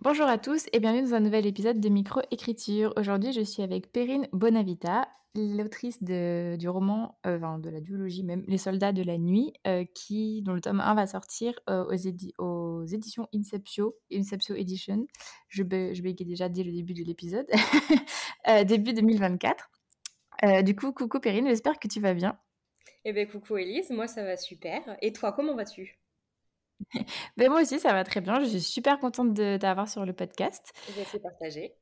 Bonjour à tous et bienvenue dans un nouvel épisode de Microécriture. Aujourd'hui, je suis avec Perrine Bonavita, l'autrice du roman, euh, enfin de la duologie même, Les soldats de la nuit, euh, qui, dont le tome 1 va sortir euh, aux, éditions Inceptio, Inceptio Edition. Je, je déjà dès le début de l'épisode, début 2024. du coup, coucou Perrine, j'espère que tu vas bien. Eh bien, coucou Elise, moi ça va super. Et toi, comment vas-tu? Ben, moi aussi, ça va très bien. Je suis super contente de t'avoir sur le podcast. Je vais partager.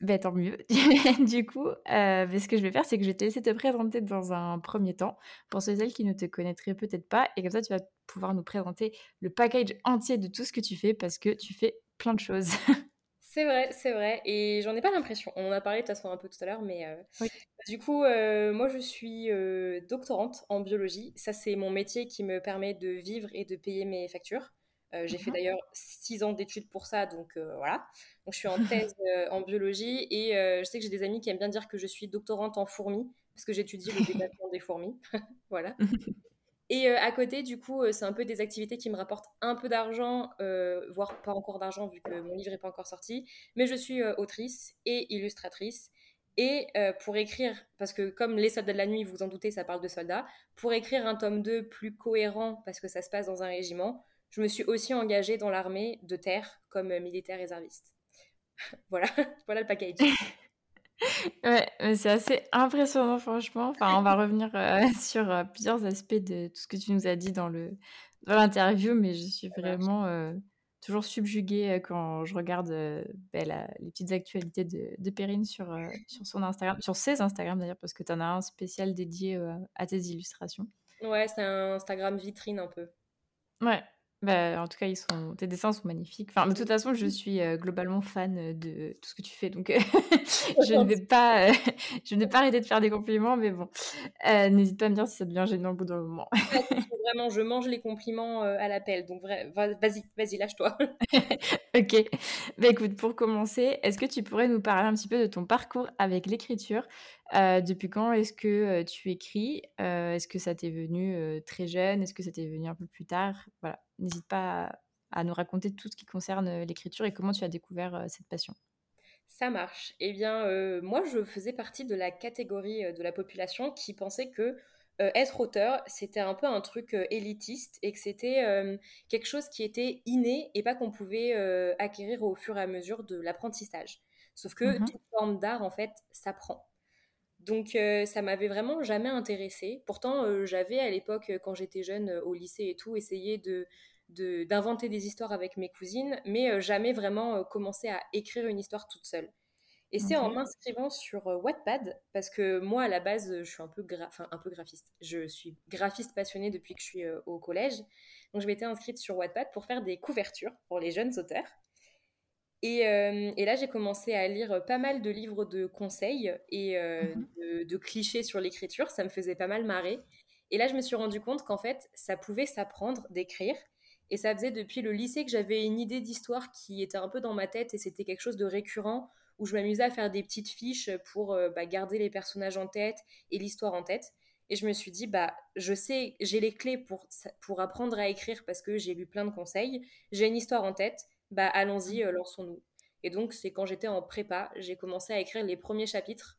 Ben, tant mieux. du coup, euh, ben, ce que je vais faire, c'est que je vais te laisser te présenter dans un premier temps pour ceux et celles qui ne te connaîtraient peut-être pas. Et comme ça, tu vas pouvoir nous présenter le package entier de tout ce que tu fais parce que tu fais plein de choses. c'est vrai, c'est vrai. Et j'en ai pas l'impression. On en a parlé de toute façon un peu tout à l'heure, mais euh, du coup, euh, moi, je suis doctorante en biologie. Ça, c'est mon métier qui me permet de vivre et de payer mes factures. Euh, j'ai fait d'ailleurs six ans d'études pour ça, donc euh, voilà. Donc je suis en thèse euh, en biologie et je sais que j'ai des amis qui aiment bien dire que je suis doctorante en fourmis parce que j'étudie le développement des fourmis. voilà. Et à côté, du coup, c'est un peu des activités qui me rapportent un peu d'argent, voire pas encore d'argent vu que mon livre n'est pas encore sorti. Mais je suis autrice et illustratrice. Et pour écrire, parce que comme Les soldats de la nuit, vous en doutez, ça parle de soldats, pour écrire un tome 2 plus cohérent, parce que ça se passe dans un régiment, je me suis aussi engagée dans l'armée de terre comme militaire réserviste. voilà, voilà le package. Ouais, c'est assez impressionnant, franchement. Enfin, on va revenir euh, sur euh, plusieurs aspects de tout ce que tu nous as dit dans le dans l'interview, mais je suis vraiment euh, toujours subjuguée quand je regarde ben, les petites actualités de, de Perrine sur, sur son Instagram, sur ses Instagram d'ailleurs, parce que tu en as un spécial dédié à tes illustrations. Ouais, c'est un Instagram vitrine un peu. Ouais, bah, en tout cas, ils sont tes dessins sont magnifiques. Enfin, de toute façon, je suis, globalement fan, de tout ce que tu fais donc je ne vais pas, je ne vais pas arrêter de faire des compliments mais bon, n'hésite pas à me dire si ça devient gênant au bout d'un moment. Vraiment, je mange les compliments, à l'appel donc vas-y, vas-y, lâche-toi. OK. Bah, écoute, pour commencer, est-ce que tu pourrais nous parler un petit peu de ton parcours avec l'écriture? Depuis quand est-ce que, tu écris? est-ce que ça t'est venu, très jeune? Est-ce que ça t'est venu un peu plus tard? Voilà n'hésite pas à, nous raconter tout ce qui concerne euh, l'écriture et comment tu as découvert euh, cette passion. Ça marche. Eh bien, euh, moi, je faisais partie de la catégorie de la population qui pensait que être auteur, c'était un peu un truc élitiste et que c'était quelque chose qui était inné et pas qu'on pouvait acquérir au fur et à mesure de l'apprentissage. Sauf que mmh toute forme d'art, en fait, s'apprend. Donc ça m'avait vraiment jamais intéressé. Pourtant, j'avais à l'époque, quand j'étais jeune, au lycée et tout, essayé de d'inventer des histoires avec mes cousines, mais jamais vraiment commencé à écrire une histoire toute seule. Et c'est en m'inscrivant sur Wattpad, parce que moi, à la base, je suis un peu, un peu graphiste. Je suis graphiste passionnée depuis que je suis au collège. Donc, je m'étais inscrite sur Wattpad pour faire des couvertures pour les jeunes auteurs. Euh, et, là, j'ai commencé à lire pas mal de livres de conseils et euh, mmh de, clichés sur l'écriture. Ça me faisait pas mal marrer. Et là, je me suis rendu compte qu'en fait, ça pouvait s'apprendre d'écrire. Et ça faisait depuis le lycée que j'avais une idée d'histoire qui était un peu dans ma tête et c'était quelque chose de récurrent où je m'amusais à faire des petites fiches pour euh, bah, garder les personnages en tête et l'histoire en tête. Et je me suis dit, bah, je sais, j'ai les clés pour, pour apprendre à écrire parce que j'ai lu plein de conseils. J'ai une histoire en tête bah allons-y, euh, lançons-nous. Et donc, c'est quand j'étais en prépa, j'ai commencé à écrire les premiers chapitres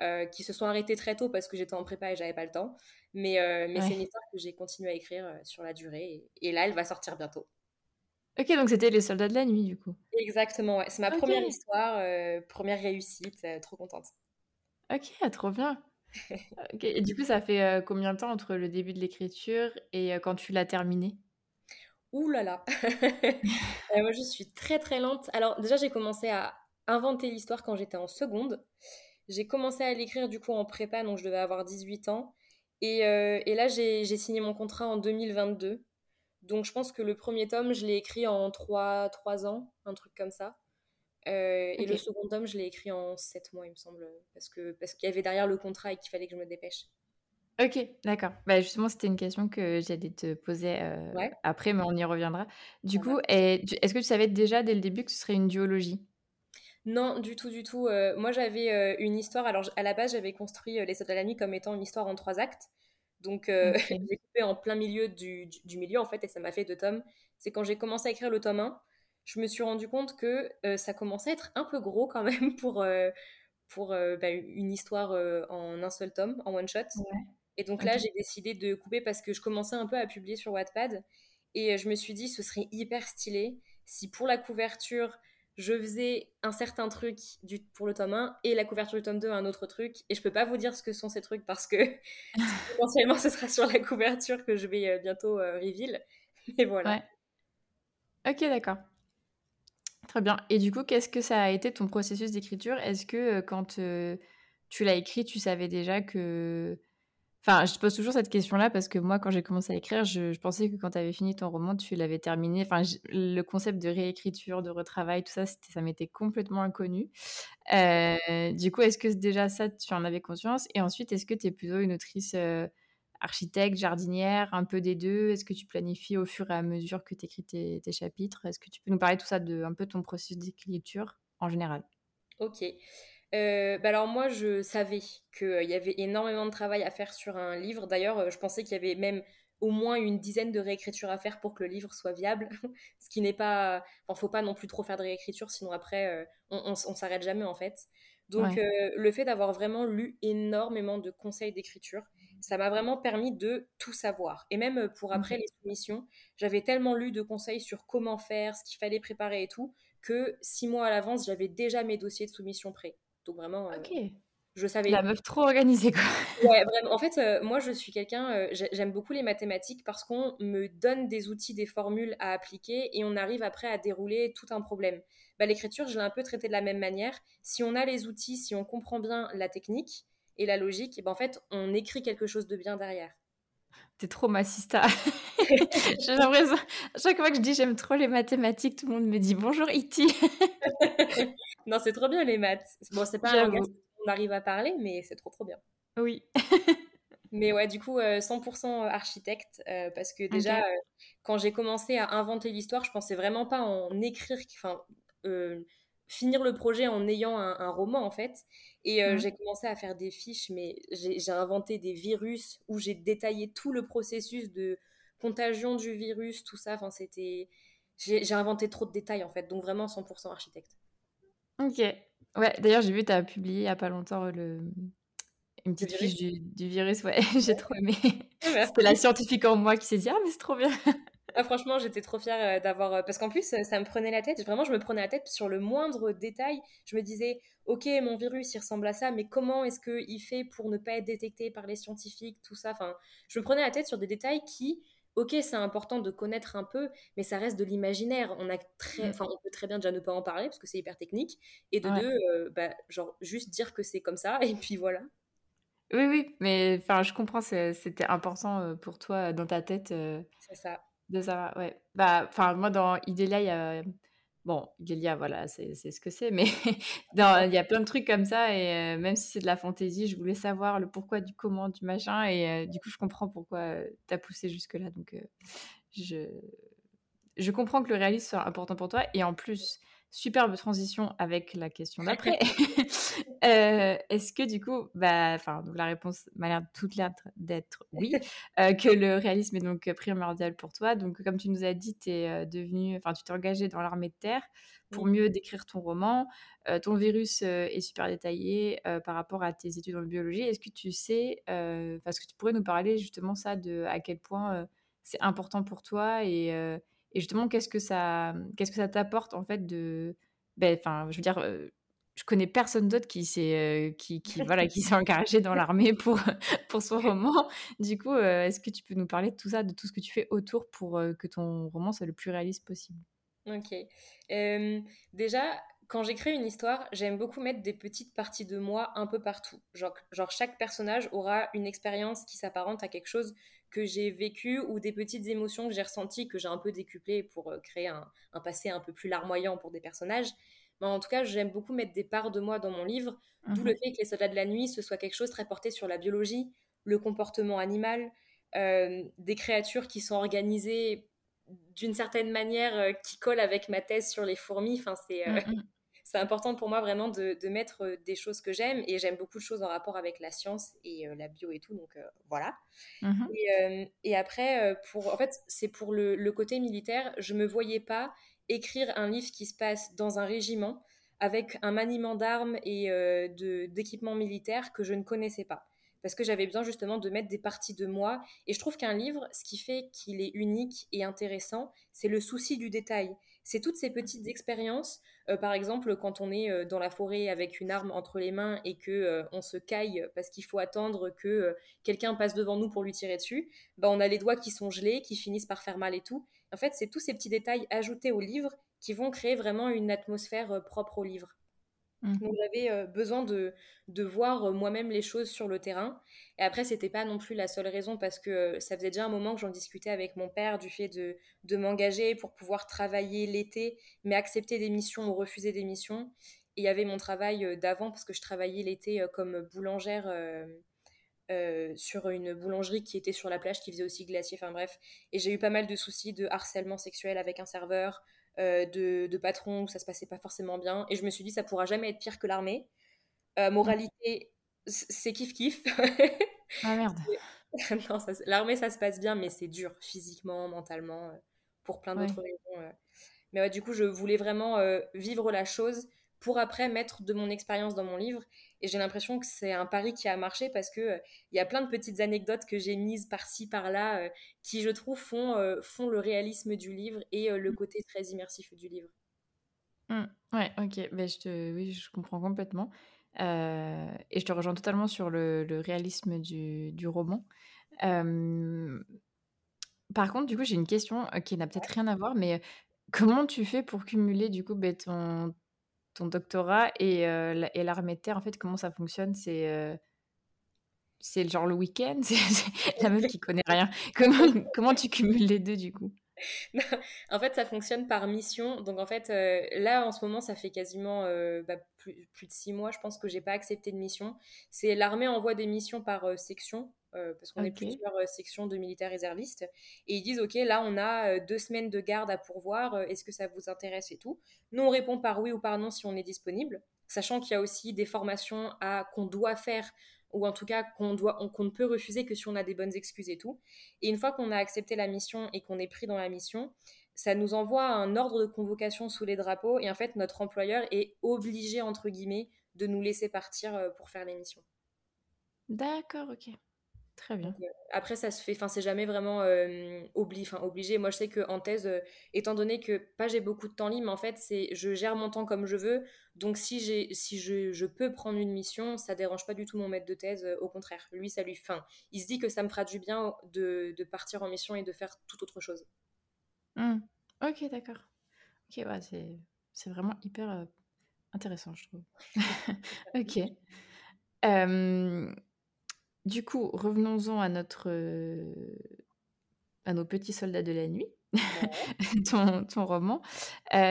euh, qui se sont arrêtés très tôt parce que j'étais en prépa et j'avais pas le temps. Mais, euh, mais c'est une histoire que j'ai continué à écrire sur la durée. Et, là, elle va sortir bientôt. Ok, donc c'était Les Soldats de la Nuit, du coup. Exactement, ouais. C'est ma première histoire, première réussite, trop contente. Ok, trop bien. Et du coup, ça fait combien de temps entre le début de l'écriture et quand tu l'as terminé Ouh là là Moi, je suis très très lente. Alors, déjà, j'ai commencé à inventer l'histoire quand j'étais en seconde. J'ai commencé à l'écrire du coup en prépa, donc je devais avoir 18 ans. Et, euh, et là, j'ai signé mon contrat en 2022. Donc, je pense que le premier tome, je l'ai écrit en 3, 3 ans, un truc comme ça. Euh, et le second tome, je l'ai écrit en 7 mois, il me semble, parce qu'il parce qu'il y avait derrière le contrat et qu'il fallait que je me dépêche. OK, d'accord. Bah, justement, c'était une question que j'allais te poser, heu, Ouais. après, mais on y reviendra. Du coup et tu est-ce que tu savais déjà dès le début que ce serait une duologie? Non, du tout, du tout, heu, moi j'avais, heu, une histoire alors j à la base, j'avais construit, heu, Les Soldats de la Nuit comme étant une histoire en 3 actes. Donc heu, OK. j'ai coupé en plein milieu du du du milieu en fait et ça m'a fait 2 tomes. C'est quand j'ai commencé à écrire le tome 1, je me suis rendu compte que, heu, ça commençait à être un peu gros quand même pour, heu, pour, heu, bah, une histoire, heu, en un seul tome, en one shot. Ouais, Et donc là, j'ai décidé de couper parce que je commençais un peu à publier sur Wattpad et je me suis dit: «Ce serait hyper stylé si pour la couverture, je faisais un certain truc du pour le tome 1 et la couverture du tome 2 un autre truc» et je peux pas vous dire ce que sont ces trucs parce que potentiellement ce sera sur la couverture que je vais, heu, bientôt, heu, reveal. Mais voilà. Ouais. OK, d'accord. Très bien et du coup, qu'est-ce que ça a été ton processus d'écriture? Est-ce que, heu, quand, tu l'as écrit, tu savais déjà que enfin, je pose toujours cette question-là parce que moi, quand j'ai commencé à écrire, je pensais que quand tu avais fini ton roman, tu l'avais terminé. Enfin, le concept de réécriture, de retravail, tout ça, ça m'était complètement inconnu. Heu, du coup, est-ce que déjà ça, tu en avais conscience? Et ensuite, est-ce que tu es plutôt une autrice, heu, architecte, jardinière, un peu des 2? Est-ce que tu planifies au fur et à mesure que tu écris tes chapitres? Est-ce que tu peux nous parler tout ça, de un peu ton processus d'écriture en général? OK. Heu, bah, alors moi, je savais qu'il y avait énormément de travail à faire sur un livre. D'ailleurs, heu, je pensais qu'il y avait même au moins une dizaine de réécritures à faire pour que le livre soit viable. Ce qui n'est pas enfin, faut pas non plus trop faire de réécriture, sinon après, on on s'arrête jamais, en fait. Donc, Ouais. le fait d'avoir vraiment lu énormément de conseils d'écriture, ça m'a vraiment permis de tout savoir et même, pour après les soumissions, j'avais tellement lu de conseils sur comment faire, ce qu'il fallait préparer et tout, que 6 mois à l'avance, j'avais déjà mes dossiers de soumission prêts. Donc vraiment, OK. je La savais meuf trop organisée, quoi. ouais, vraiment. En fait, heu, moi, je suis quelqu'un, j'ai j'aime beaucoup les mathématiques parce qu'on me donne des outils, des formules à appliquer et on arrive après à dérouler tout un problème. Bah, l'écriture, je l'ai un peu traité de la même manière. Si on a les outils, si on comprend bien la technique et la logique, et ben, en fait, on écrit quelque chose de bien derrière. Tu es trop ma sista. J'ai l'impression chaque fois que je dis: «J'aime trop les mathématiques», tout le monde me dit: «Bonjour Iti». Non, c'est trop bien les maths. Bon, c'est pas un langage monde arrive à parler, mais c'est trop, trop bien. Oui. Mais ouais, du coup, heu, 100% architecte, heu, parce que déjà, heu, quand j'ai commencé à inventer l'histoire, je pensais vraiment pas en écrire enfin, finir le projet en ayant un un roman, en fait et heu, Mmh. j'ai commencé à faire des fiches, mais j'ai inventé des virus où j'ai détaillé tout le processus de contagion du virus, tout ça, enfin, c'était j'ai inventé trop de détails, en fait, donc vraiment 100% architecte. OK. Ouais, d'ailleurs, j'ai vu, tu as publié il y a pas longtemps, le, une petite fiche du du virus, ouais, j'ai trop aimé. C'était la scientifique en moi qui s'est dit: «Ah mais c'est trop bien!» Ah franchement, j'étais trop fière, heu, d'avoir, heu parce qu'en plus, heu, ça me prenait la tête. Vraiment, je me prenais la tête sur le moindre détail. Je me disais: «OK, mon virus, il ressemble à ça, mais comment est-ce qu'il fait pour ne pas être détecté par les scientifiques?» tout ça? Enfin, je me prenais la tête sur des détails qui, OK, c'est important de connaître un peu, mais ça reste de l'imaginaire. On a très Mmh. enfin, on peut très bien déjà ne pas en parler parce que c'est hyper technique et de Ouais. 2, heu, bah, genre juste dire que c'est comme ça et puis voilà. Oui, oui, mais enfin, je comprends, c'était important, pour toi, dans ta tête, C'est ça. De savoir ouais. Bah, enfin, moi, dans Idélia, il y a bon, Idélia, voilà, c'est ce que c'est, mais il y a plein de trucs comme ça et heu, même si c'est de la fantaisie, je voulais savoir le pourquoi du comment, du machin et heu, du coup, je comprends pourquoi, heu, tu as poussé jusque-là donc je je comprends que le réalisme soit important pour toi et en plus, superbe transition avec la question d'après. Heu, est-ce que du coup, bah, enfin, donc la réponse m'a l'air toute l'air d'être oui, heu, que le réalisme est donc primordial pour toi. Donc comme tu nous as dit, tu es, heu, devenue enfin, tu t'es engagée dans l'armée de terre pour mieux décrire ton roman. Ton virus, est super détaillé, par rapport à tes études en biologie. Est-ce que tu sais, est-ce que tu pourrais nous parler justement ça de à quel point, c'est important pour toi et et justement qu'est-ce que ça, mmh, qu'est-ce que ça t'apporte en fait de beh, enfin, je veux dire, je connais personne d'autre qui s'est, qui qui voilà, qui s'est engagé dans l'armée pour, pour son roman. Du coup, est-ce que tu peux nous parler de tout ça, de tout ce que tu fais autour pour, que ton roman soit le plus réaliste possible? OK. Déjà, quand j'écris une histoire, j'aime beaucoup mettre des petites parties de moi un peu partout. Genre genre chaque personnage aura une expérience qui s'apparente à quelque chose que j'ai vécu ou des petites émotions que j'ai ressenties, que j'ai un peu décuplées pour, heu, créer un un passé un peu plus larmoyant pour des personnages. Mais en tout cas, j'aime beaucoup mettre des parts de moi dans mon livre, d'où le Mmh fait que Les Soldats de la Nuit, ce soit quelque chose très porté sur la biologie. le comportement animal, des créatures qui sont organisées d'une certaine manière qui colle avec ma thèse sur les fourmis. Enfin, c'est mmh, mmh. C'est important pour moi vraiment de, de mettre des choses que j'aime et j'aime beaucoup de choses en rapport avec la science et la bio et tout. Donc voilà. Mmh et, et, après, pour, en fait, c'est pour le, le, côté militaire. Je me voyais pas écrire un livre qui se passe dans un régiment avec un maniement d'armes et euh, d'équipements militaires que je ne connaissais pas. Parce que j'avais besoin justement de mettre des parties de moi. Et je trouve qu'un livre, ce qui fait qu'il est unique et intéressant, c'est le souci du détail. C'est toutes ces petites expériences. Euh, par exemple, quand on est euh, dans la forêt avec une arme entre les mains et que on se caille parce qu'il faut attendre que quelqu'un passe devant nous pour lui tirer dessus, bah, on a les doigts qui sont gelés, qui finissent par faire mal et tout. En fait, c'est tous ces petits détails ajoutés au livre qui vont créer vraiment une atmosphère euh, propre au livre. Mmh. Donc j'avais besoin de, de voir moi-même les choses sur le terrain. Et après, c'était pas non plus la seule raison parce que ça faisait déjà un moment que j'en discutais avec mon père du fait de, de m'engager pour pouvoir travailler l'été, mais accepter des missions ou refuser des missions. Et il y avait mon travail d'avant parce que je travaillais l'été comme boulangère. sur une boulangerie qui était sur la plage, qui faisait aussi glacier, enfin bref. Et j'ai eu pas mal de soucis de harcèlement sexuel avec un serveur, euh, de, de patrons où ça se passait pas forcément bien. Et je me suis dit, ça pourra jamais être pire que l'armée. Euh, moralité, c'est kiff kiff. ah merde. l'armée, ça se passe bien, mais c'est dur physiquement, mentalement, euh, pour plein d'autres raisons. Mais du coup, je voulais vraiment vivre la chose pour après mettre de mon expérience dans mon livre. Et j'ai l'impression que c'est un pari qui a marché parce que euh, il y a plein de petites anecdotes que j'ai mises par-ci, par-là, euh, qui, je trouve, font, euh, font le réalisme du livre et le mmh. côté très immersif du livre. Mmh. Ouais, ok. Ben, je te... Oui, je comprends complètement. et je te rejoins totalement sur le, le réalisme du, du roman. Par contre, du coup, j'ai une question qui n'a peut-être rien à voir, mais comment tu fais pour cumuler du coup ben, ton, ton doctorat et, euh, et l'armée de terre, en fait, comment ça fonctionne? C'est euh, genre le week-end? C'est la meuf qui connaît rien. Comment, tu cumules les deux du coup? En fait, ça fonctionne par mission. Donc, en fait, euh, là, en ce moment, ça fait quasiment bah, plus, plus, de six mois, je pense que j'ai pas accepté de mission. C'est l'armée envoie des missions par section. Euh, parce qu'on est plusieurs euh, sections de militaires réservistes, et ils disent, OK, là, on a euh, deux semaines de garde à pourvoir, est-ce que ça vous intéresse et tout? Nous, on répond par oui ou par non si on est disponible, sachant qu'il y a aussi des formations à, qu'on doit faire, ou en tout cas qu'on, doit, qu'on ne peut refuser que si on a des bonnes excuses et tout. Et une fois qu'on a accepté la mission et qu'on est pris dans la mission, ça nous envoie un ordre de convocation sous les drapeaux, et en fait, notre employeur est obligé, entre guillemets, de nous laisser partir pour faire les missions. D'accord, ok. Très bien. Euh, après, ça se fait, enfin, c'est jamais vraiment euh, obligé. Moi, je sais qu'en thèse, euh, étant donné que pas j'ai beaucoup de temps libre, en fait, c'est je gère mon temps comme je veux. Donc, si, si je, je, peux prendre une mission, ça dérange pas du tout mon maître de thèse. au contraire, lui, ça lui. Fin, il se dit que ça me fera du bien de, de partir en mission et de faire toute autre chose. Mmh. Ok, d'accord. Ok, c'est, c'est vraiment hyper intéressant, je trouve. ok. Du coup, revenons-en à notre, à nos petits soldats de la nuit, ton, ton roman.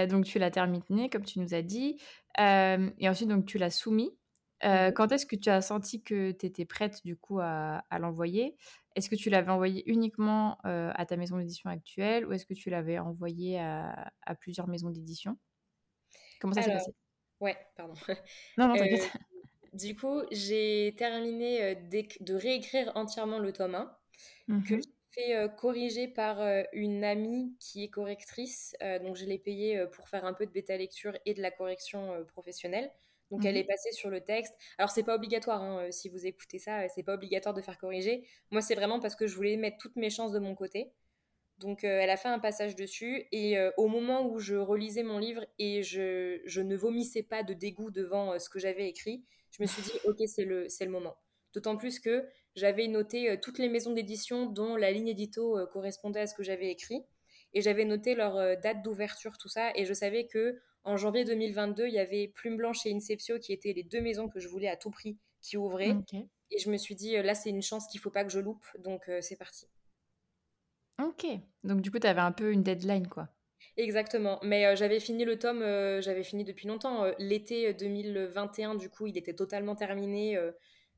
donc tu l'as terminé, comme tu nous as dit, et ensuite donc tu l'as soumis. Quand est-ce que tu as senti que tu étais prête du coup à, à l'envoyer? Est-ce que tu l'avais envoyé uniquement à ta maison d'édition actuelle ou est-ce que tu l'avais envoyé à, à plusieurs maisons d'édition? Comment ça s'est passé? Ouais, pardon. Non, non, t'inquiète. Du coup, j'ai terminé euh, de réécrire entièrement le tome 1, que mmh j'ai fait euh, corriger par euh, une amie qui est correctrice. donc, je l'ai payée pour faire un peu de bêta lecture et de la correction professionnelle. Donc, elle mmh est passée sur le texte. Alors, c'est pas obligatoire, hein, si vous écoutez ça, c'est pas obligatoire de faire corriger. Moi, c'est vraiment parce que je voulais mettre toutes mes chances de mon côté. Donc, elle a fait un passage dessus. Et au moment où je relisais mon livre et je, je ne vomissais pas de dégoût devant ce que j'avais écrit, je me suis dit, ok, c'est le, c'est le moment. D'autant plus que j'avais noté euh, toutes les maisons d'édition dont la ligne édito euh, correspondait à ce que j'avais écrit. Et j'avais noté leur euh, date d'ouverture, tout ça. Et je savais que en janvier 2022, il y avait Plume Blanche et Inceptio qui étaient les deux maisons que je voulais à tout prix qui ouvraient. Et je me suis dit, là, c'est une chance qu'il faut pas que je loupe. Donc, c'est parti. Ok. Donc, du coup, tu avais un peu une deadline, quoi. Exactement. Mais euh, j'avais fini le tome, euh, j'avais fini depuis longtemps. Euh, l'été 2021, du coup, il était totalement terminé.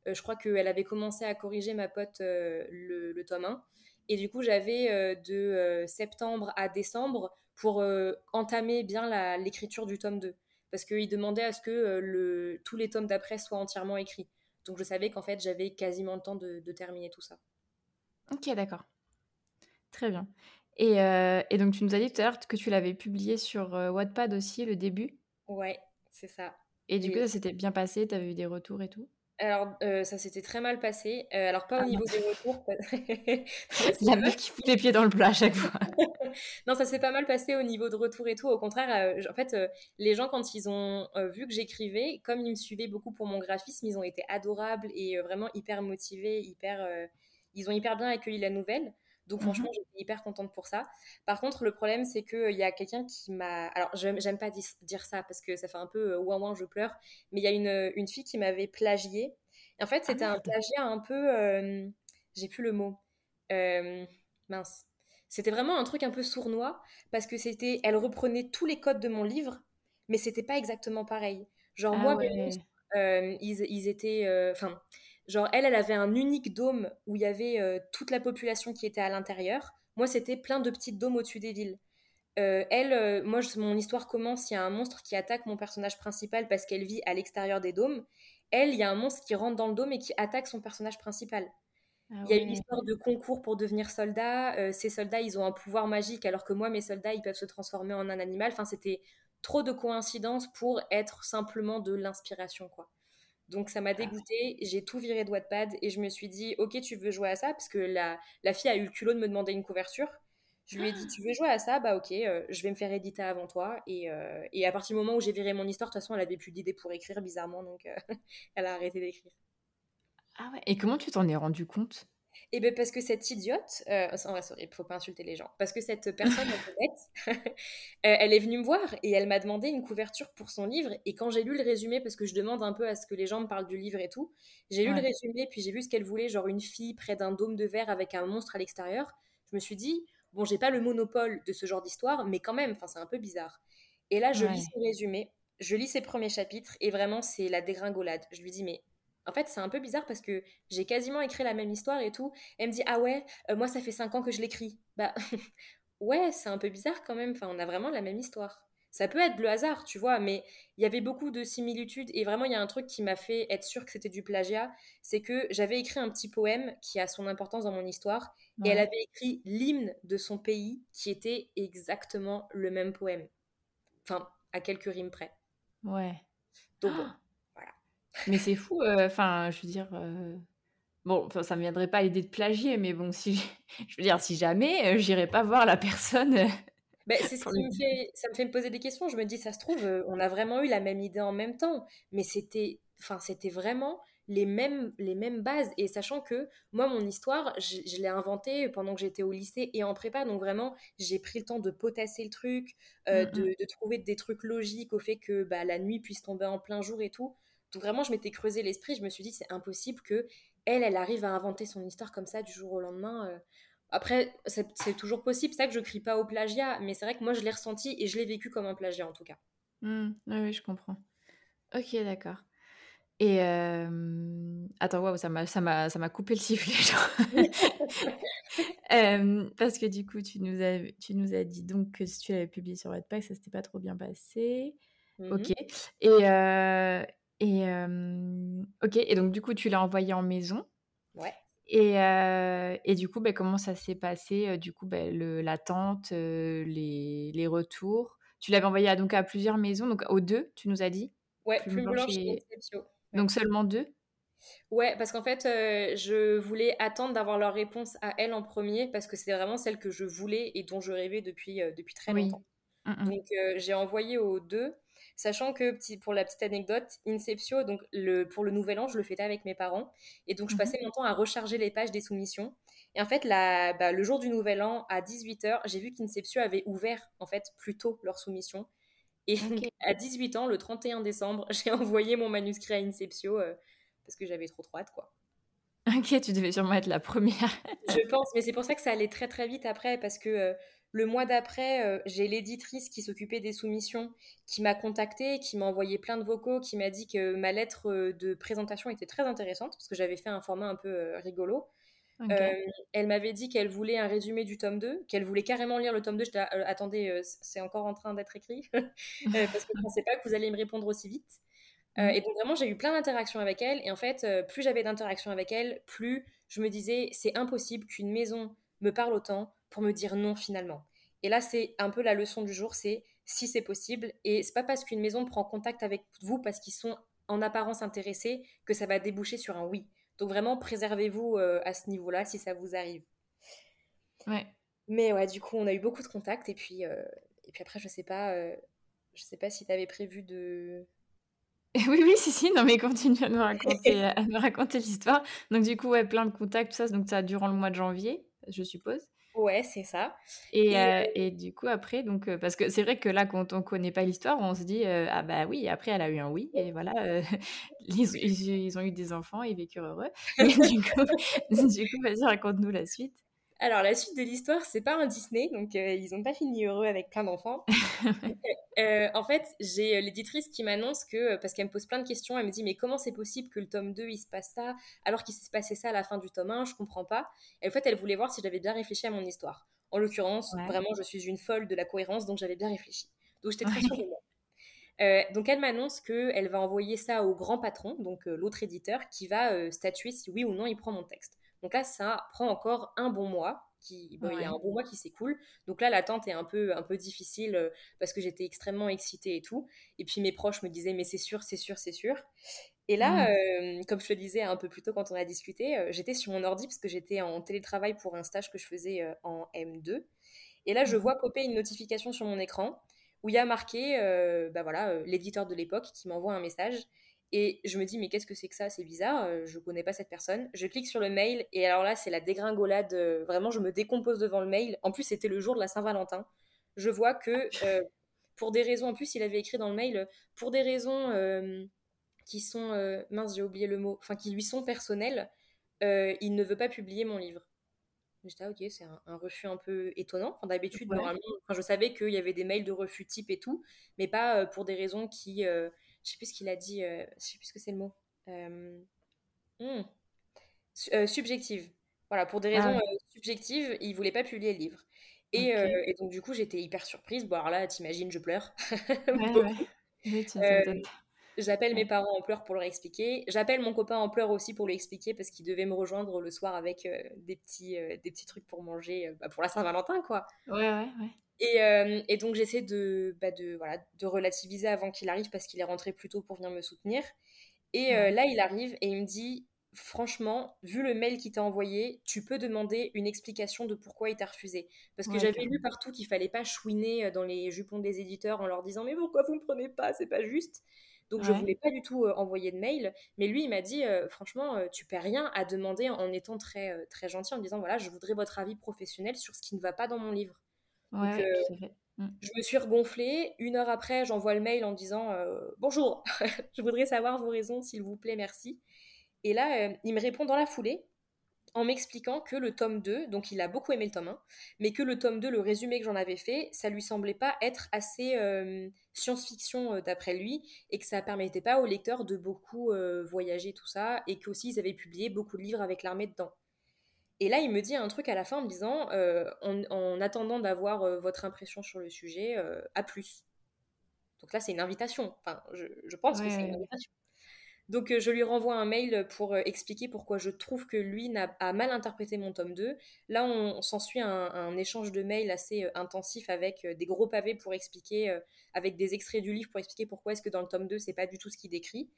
je crois qu'elle avait commencé à corriger ma pote le, tome 1. Et du coup, j'avais de septembre à décembre pour entamer bien l'écriture du tome 2. Parce qu'il demandait à ce que le, tous les tomes d'après soient entièrement écrits. Donc je savais qu'en fait, j'avais quasiment le temps de terminer tout ça. Ok, d'accord. Très bien. Et, euh, et, donc, tu nous as dit tout à l'heure que tu l'avais publié sur euh, Wattpad aussi, le début. Ouais, c'est ça. Et du coup, ça s'était bien passé? Tu avais eu des retours et tout? Alors, euh, ça s'était très mal passé. alors, pas au ah niveau des retours. La meuf qui fout les pieds dans le plat à chaque fois. non, ça s'est pas mal passé au niveau de retour et tout. Au contraire, en fait, les gens, quand ils ont vu que j'écrivais, comme ils me suivaient beaucoup pour mon graphisme, ils ont été adorables et vraiment hyper motivés, hyper, ils ont hyper bien accueilli la nouvelle. Donc mmh franchement, j'étais hyper contente pour ça. Par contre, le problème, c'est qu'il y a quelqu'un qui m'a... Alors, j'aime pas dire ça parce que ça fait un peu ouin ouin, je pleure. Mais il y a une, une, fille qui m'avait plagié. En fait, c'était ah, un plagiat un peu... J'ai plus le mot. mince. C'était vraiment un truc un peu sournois parce que c'était... Elle reprenait tous les codes de mon livre, mais c'était pas exactement pareil. Genre, ah moi, ils, ils, étaient... Enfin Genre, elle, elle avait un unique dôme où il y avait euh, toute la population qui était à l'intérieur. Moi, c'était plein de petites dômes au-dessus des villes. Euh, elle, euh, moi, mon histoire commence, il y a un monstre qui attaque mon personnage principal parce qu'elle vit à l'extérieur des dômes. Elle, il y a un monstre qui rentre dans le dôme et qui attaque son personnage principal. Ah il y a une histoire de concours pour devenir soldat. ces soldats, ils ont un pouvoir magique, alors que moi, mes soldats, ils peuvent se transformer en un animal. Enfin, c'était trop de coïncidences pour être simplement de l'inspiration, quoi. Donc ça m'a ah. dégoûté, j'ai tout viré de Wattpad et je me suis dit ok tu veux jouer à ça? Parce que la, la fille a eu le culot de me demander une couverture. Je lui ai dit tu veux jouer à ça? Bah ok euh, je vais me faire éditer avant toi et, euh, et à partir du moment où j'ai viré mon histoire de toute façon elle avait plus d'idées pour écrire bizarrement donc euh, elle a arrêté d'écrire. Ah ouais et comment tu t'en es rendu compte? Et bien parce que cette idiote, euh, il faut pas insulter les gens, parce que cette personne euh, elle est venue me voir et elle m'a demandé une couverture pour son livre. Et quand j'ai lu le résumé, parce que je demande un peu à ce que les gens me parlent du livre et tout, j'ai lu le résumé, puis j'ai vu ce qu'elle voulait, genre une fille près d'un dôme de verre avec un monstre à l'extérieur. Je me suis dit, bon, j'ai pas le monopole de ce genre d'histoire, mais quand même, c'est un peu bizarre. Et là, je lis son résumé, je lis ses premiers chapitres, et vraiment, c'est la dégringolade. Je lui dis, mais en fait, c'est un peu bizarre parce que j'ai quasiment écrit la même histoire et tout. Elle me dit Ah ouais, euh, moi ça fait 5 ans que je l'écris. Bah ouais, c'est un peu bizarre quand même. Enfin, on a vraiment la même histoire. Ça peut être le hasard, tu vois, mais il y avait beaucoup de similitudes et vraiment il y a un truc qui m'a fait être sûre que c'était du plagiat, c'est que j'avais écrit un petit poème qui a son importance dans mon histoire et elle avait écrit l'hymne de son pays qui était exactement le même poème. Enfin, à quelques rimes près. Ouais. Donc bon. Mais c'est fou, euh, enfin, je veux dire, euh, bon, ça me viendrait pas l'idée de plagier, mais bon, si, je veux dire, si jamais, euh, j'irai pas voir la personne. Ben, c'est ce qui me fait, ça me fait me poser des questions. Je me dis, ça se trouve, on a vraiment eu la même idée en même temps, mais c'était, enfin, c'était vraiment les mêmes, les mêmes bases. Et sachant que moi, mon histoire, je, l'ai inventée pendant que j'étais au lycée et en prépa. Donc vraiment, j'ai pris le temps de potasser le truc, mmh, mmh. de, de, trouver des trucs logiques au fait que bah, la nuit puisse tomber en plein jour et tout. Donc vraiment, je m'étais creusé l'esprit. Je me suis dit, c'est impossible que elle, elle arrive à inventer son histoire comme ça du jour au lendemain. Euh. Après, c'est toujours possible. C'est ça que je crie pas au plagiat, mais c'est vrai que moi, je l'ai ressenti et je l'ai vécu comme un plagiat en tout cas. Mmh. oui, je comprends. Ok, d'accord. Et euh... attends, waouh, ça m'a, ça m'a, ça m'a coupé le sifflet. euh, parce que du coup, tu nous as, tu nous as dit donc que si tu l'avais publié sur Wattpad, ça s'était pas trop bien passé. Ok. Mmh et, euh, et ok, et donc du coup, tu l'as envoyé en maison. Ouais. Et, et du coup, ben, comment ça s'est passé Du coup, ben, l'attente, les, les, retours? Tu l'avais envoyé à, donc à plusieurs maisons, donc aux deux, tu nous as dit? Ouais, Plume, Blanche, et Donc seulement deux? Ouais, parce qu'en fait, je voulais attendre d'avoir leur réponse à elle en premier, parce que c'est vraiment celle que je voulais et dont je rêvais depuis, depuis très longtemps. Mmh donc j'ai envoyé aux deux. Sachant que, petit, pour la petite anecdote, Inceptio, donc le, pour le nouvel an, je le faisais avec mes parents. Et donc, je mhm. passais mon temps à recharger les pages des soumissions. Et en fait, la, bah, le jour du nouvel an, à 18h, j'ai vu qu'Inceptio avait ouvert, en fait, plus tôt leur soumission. Et à 18 ans, le 31 décembre, j'ai envoyé mon manuscrit à Inceptio euh, parce que j'avais trop trop hâte, quoi. Ok, tu devais sûrement être la première. je pense, mais c'est pour ça que ça allait très très vite après, parce que euh, Le mois d'après, j'ai l'éditrice qui s'occupait des soumissions qui m'a contactée, qui m'a envoyé plein de vocaux, qui m'a dit que ma lettre de présentation était très intéressante parce que j'avais fait un format un peu rigolo. elle m'avait dit qu'elle voulait un résumé du tome 2, qu'elle voulait carrément lire le tome 2. Je disais, attendez, c'est encore en train d'être écrit? Parce que je ne pensais pas que vous alliez me répondre aussi vite. Mmh. et donc vraiment, j'ai eu plein d'interactions avec elle. Et en fait, plus j'avais d'interactions avec elle, plus je me disais, c'est impossible qu'une maison me parle autant pour me dire non finalement. Et là, c'est un peu la leçon du jour, c'est si c'est possible. Et c'est pas parce qu'une maison prend contact avec vous parce qu'ils sont en apparence intéressés que ça va déboucher sur un oui. Donc vraiment, préservez-vous à ce niveau-là si ça vous arrive. Ouais. Mais ouais, du coup, on a eu beaucoup de contacts et puis, et puis après, je sais pas, je sais pas si tu avais prévu de Oui, oui, si, si, non, mais continue à nous raconter, à nous raconter l'histoire. Donc, du coup, ouais, plein de contacts, tout ça, donc ça durant le mois de janvier, je suppose. Ouais, c'est ça. Et, euh, et, du coup, après, donc, euh, parce que c'est vrai que là, quand on connaît pas l'histoire, on se dit, euh, ah bah oui, après, elle a eu un oui, et voilà, ils, ils, ont eu des enfants, ils vécurent heureux. du coup, du coup vas-y, raconte-nous la suite. Alors, la suite de l'histoire, c'est pas un Disney, donc euh, ils n'ont pas fini heureux avec plein d'enfants. Euh, en fait, j'ai euh, l'éditrice qui m'annonce que, parce qu'elle me pose plein de questions, elle me dit Mais comment c'est possible que le tome 2 il se passe ça, alors qu'il s'est passé ça à la fin du tome 1 Je comprends pas. Et en fait, elle voulait voir si j'avais bien réfléchi à mon histoire. En l'occurrence, vraiment, je suis une folle de la cohérence, donc j'avais bien réfléchi. Donc j'étais très sûre de moi. donc elle m'annonce qu'elle va envoyer ça au grand patron, donc l'autre éditeur, qui va statuer si oui ou non il prend mon texte. Donc là, ça prend encore un bon mois. Qui, il y a un bon mois qui s'écoule. Donc là, l'attente est un peu, un peu difficile euh, parce que j'étais extrêmement excitée et tout. Et puis mes proches me disaient, mais c'est sûr, c'est sûr, c'est sûr. Et là, euh, comme je te le disais un peu plus tôt quand on a discuté, euh, j'étais sur mon ordi parce que j'étais en télétravail pour un stage que je faisais en M2. Et là, je mmh vois popper une notification sur mon écran où il y a marqué, bah voilà, l'éditeur de l'époque qui m'envoie un message et je me dis, mais qu'est-ce que c'est que ça? C'est bizarre, euh, je connais pas cette personne. Je clique sur le mail et alors là, c'est la dégringolade. Euh, vraiment, je me décompose devant le mail. En plus, c'était le jour de la Saint-Valentin. Je vois que euh, pour des raisons, en plus, il avait écrit dans le mail, pour des raisons qui sont, mince, j'ai oublié le mot, enfin, qui lui sont personnelles, il ne veut pas publier mon livre. J'étais, ah, ok, c'est un, refus un peu étonnant. D'habitude, normalement, je savais qu'il y avait des mails de refus type et tout, mais pas pour des raisons qui je sais plus ce qu'il a dit, euh, je sais plus ce que c'est le mot. Euh, hmm, euh, subjective. Voilà, pour des ah raisons subjectives, il voulait pas publier le livre. Et, donc, du coup, j'étais hyper surprise. Bon, alors là, t'imagines, je pleure. J'appelle mes parents en pleurs pour leur expliquer. J'appelle mon copain en pleurs aussi pour lui expliquer parce qu'il devait me rejoindre le soir avec des, petits, des petits trucs pour manger bah, pour la Saint-Valentin, quoi. Ouais, ouais, ouais. Euh, et, donc j'essaie de, bah de, voilà, de relativiser avant qu'il arrive parce qu'il est rentré plus tôt pour venir me soutenir. Et euh, là, il arrive et il me dit, franchement, vu le mail qu'il t'a envoyé, tu peux demander une explication de pourquoi il t'a refusé. Parce que j'avais lu partout qu'il fallait pas chouiner euh, dans les jupons des éditeurs en leur disant, mais pourquoi vous me prenez pas, c'est pas juste. Donc je voulais pas du tout envoyer de mail, mais lui il m'a dit franchement tu perds rien à demander en étant très très gentil en disant voilà je voudrais votre avis professionnel sur ce qui ne va pas dans mon livre. Euh, mmh. Je me suis regonflée. Une heure après, j'envoie le mail en disant euh, Bonjour, je voudrais savoir vos raisons, s'il vous plaît, merci. Et là, euh, il me répond dans la foulée en m'expliquant que le tome 2, donc il a beaucoup aimé le tome 1, mais que le tome 2, le résumé que j'en avais fait, ça lui semblait pas être assez science-fiction d'après lui, et que ça permettait pas aux lecteurs de beaucoup voyager, tout ça, et qu'aussi ils avaient publié beaucoup de livres avec l'armée dedans. Et là, il me dit un truc à la fin en me disant euh, en, attendant d'avoir euh, votre impression sur le sujet, euh, à plus. Donc là, c'est une invitation. Enfin, je, pense que c'est une invitation. Donc je lui renvoie un mail pour expliquer pourquoi je trouve que lui a, mal interprété mon tome 2. Là, on, s'ensuit un, échange de mails assez intensif avec des gros pavés pour expliquer, avec des extraits du livre pour expliquer pourquoi est-ce que dans le tome 2, c'est pas du tout ce qu'il décrit.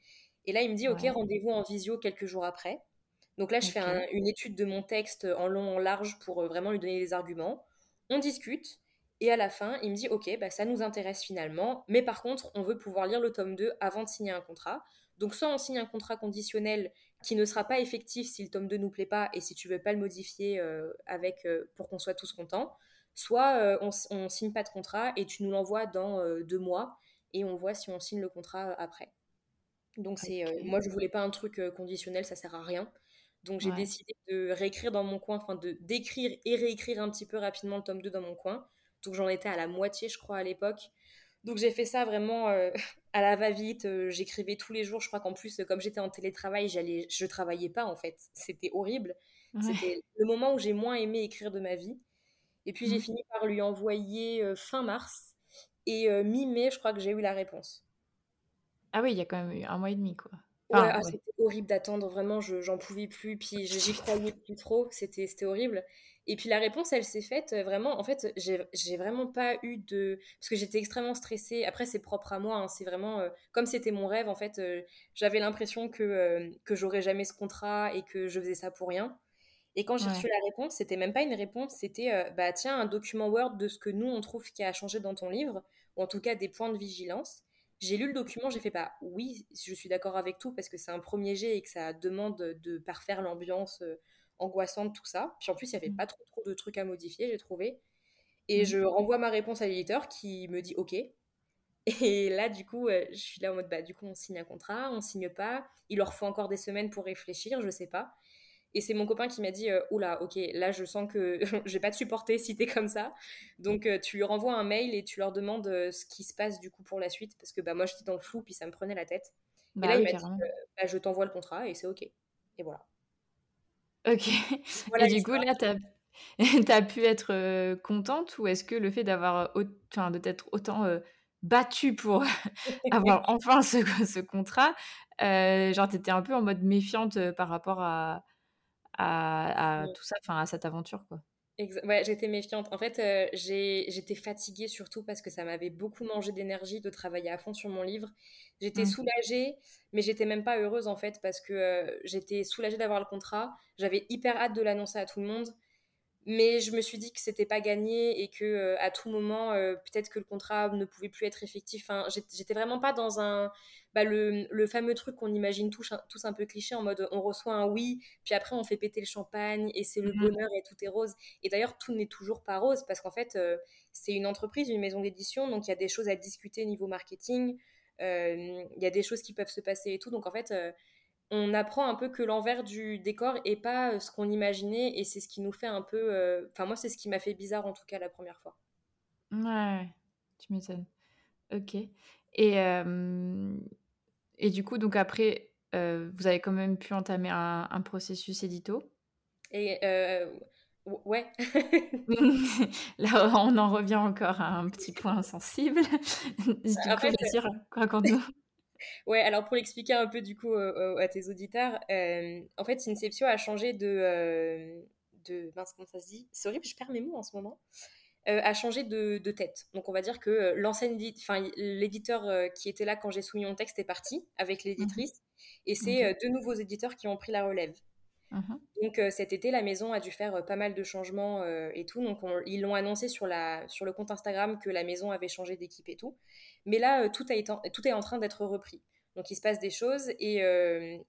Et là, il me dit, ok, rendez-vous en visio quelques jours après. Donc là, je fais une étude de mon texte en long, en large pour euh, vraiment lui donner des arguments. On discute. Et à la fin, il me dit Ok, bah, ça nous intéresse finalement, mais par contre, on veut pouvoir lire le tome 2 avant de signer un contrat. Donc, soit on signe un contrat conditionnel qui ne sera pas effectif si le tome 2 nous plaît pas et si tu veux pas le modifier euh, avec, euh, pour qu'on soit tous contents, soit on, on signe pas de contrat et tu nous l'envoies dans deux mois et on voit si on signe le contrat après. Donc, c'est moi, je voulais pas un truc conditionnel, ça sert à rien. Donc j'ai décidé de réécrire dans mon coin, enfin de d'écrire et réécrire un petit peu rapidement le tome 2 dans mon coin. Donc j'en étais à la moitié, je crois, à l'époque. Donc j'ai fait ça vraiment euh, à la va-vite. Euh, j'écrivais tous les jours. Je crois qu'en plus, comme j'étais en télétravail, j'allais, je travaillais pas en fait. C'était horrible. C'était le moment où j'ai moins aimé écrire de ma vie. Et puis j'ai fini par lui envoyer euh, fin mars. Et mi-mai, je crois que j'ai eu la réponse. Ah oui, il y a quand même eu un mois et demi, quoi. Ah, c'était horrible d'attendre, vraiment, j'en pouvais plus. Puis j'y croyais plus trop, c'était horrible. Et puis la réponse, elle s'est faite euh, vraiment. En fait, j'ai vraiment pas eu de. Parce que j'étais extrêmement stressée. Après, c'est propre à moi. Hein, c'est vraiment. Euh, comme c'était mon rêve, en fait, euh, j'avais l'impression que, que j'aurais jamais ce contrat et que je faisais ça pour rien. Et quand j'ai reçu la réponse, c'était même pas une réponse, c'était bah tiens, un document Word de ce que nous on trouve qui a changé dans ton livre, ou en tout cas des points de vigilance. J'ai lu le document, j'ai fait pas bah, oui, je suis d'accord avec tout parce que c'est un premier jet et que ça demande de parfaire l'ambiance angoissante, tout ça. Puis en plus, il n'y avait mmh. pas trop, trop de trucs à modifier, j'ai trouvé. Et mmh. je renvoie ma réponse à l'éditeur qui me dit OK. Et là, du coup, euh, je suis là en mode bah, du coup, on signe un contrat, on signe pas. Il leur faut encore des semaines pour réfléchir, je sais pas. Et c'est mon copain qui m'a dit euh, Oula, ok, là, je sens que je vais pas te supporter si t'es comme ça. Donc, euh, tu lui renvoies un mail et tu leur demandes ce qui se passe du coup pour la suite. Parce que bah, moi, j'étais dans le flou, puis ça me prenait la tête. et bah là, il m'a dit bah, Je t'envoie le contrat et c'est ok. Et voilà. Ok. et du coup, là, tu as, pu être contente ou est-ce que le fait d'avoir, enfin, de t'être autant battue pour avoir enfin ce, ce contrat, genre, tu étais un peu en mode méfiante par rapport à, à, à tout ça, enfin, à cette aventure, quoi Ouais, j'étais méfiante. En fait, euh, j'étais fatiguée surtout parce que ça m'avait beaucoup mangé d'énergie de travailler à fond sur mon livre. J'étais mmh. soulagée, mais j'étais même pas heureuse en fait parce que euh, j'étais soulagée d'avoir le contrat. J'avais hyper hâte de l'annoncer à tout le monde. Mais je me suis dit que c'était pas gagné et que euh, à tout moment, euh, peut-être que le contrat ne pouvait plus être effectif. Enfin, j'étais vraiment pas dans un bah, le, le, fameux truc qu'on imagine tous, tous un peu cliché en mode on reçoit un oui, puis après on fait péter le champagne et c'est le mmh bonheur et tout est rose. Et d'ailleurs, tout n'est toujours pas rose parce qu'en fait, euh, c'est une entreprise, une maison d'édition, donc il y a des choses à discuter niveau marketing. Il y a des choses qui peuvent se passer et tout. Donc en fait, on apprend un peu que l'envers du décor est pas euh, ce qu'on imaginait et c'est ce qui nous fait un peu. Euh, enfin, moi, c'est ce qui m'a fait bizarre en tout cas la première fois. Ouais, tu m'étonnes. Ok. Et, euh, et du coup, donc après, vous avez quand même pu entamer un, processus édito? Et ouais. Là, on en revient encore à un petit point sensible. du coup, bien sûr, raconte-nous. Ouais, alors pour l'expliquer un peu du coup à tes auditeurs, euh, en fait, Inception a changé de, euh, de mince, comment ça se dit? C'est horrible, je perds mes mots en ce moment. Euh, a changé de, de, tête. Donc on va dire que l'ancien enfin l'éditeur qui était là quand j'ai soumis mon texte est parti avec mmh l'éditrice, et c'est deux nouveaux éditeurs qui ont pris la relève. Mmh Donc cet été, la maison a dû faire pas mal de changements et tout. Donc ils l'ont annoncé sur, la, sur le compte Instagram que la maison avait changé d'équipe et tout. Mais là, tout, a tout est en train d'être repris. Donc il se passe des choses et,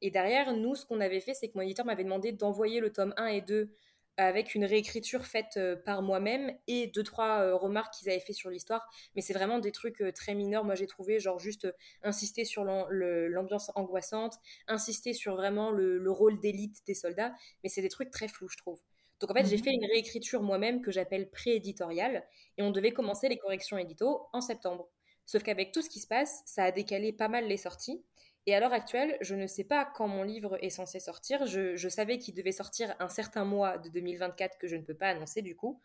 et derrière, nous, ce qu'on avait fait, c'est que mon éditeur m'avait demandé d'envoyer le tome 1 et 2 avec une réécriture faite euh, par moi-même et deux trois euh, remarques qu'ils avaient fait sur l'histoire. Mais c'est vraiment des trucs euh, très mineurs. Moi j'ai trouvé genre juste insister sur l'ambiance angoissante insister sur vraiment le, rôle d'élite des soldats. Mais c'est des trucs très flous je trouve. Donc en fait j'ai mhm. fait une réécriture moi-même que j'appelle pré-éditoriale et on devait commencer les corrections édito en septembre sauf qu'avec tout ce qui se passe ça a décalé pas mal les sorties et à l'heure actuelle, je ne sais pas quand mon livre est censé sortir. Je, savais qu'il devait sortir un certain mois de 2024 que je ne peux pas annoncer du coup.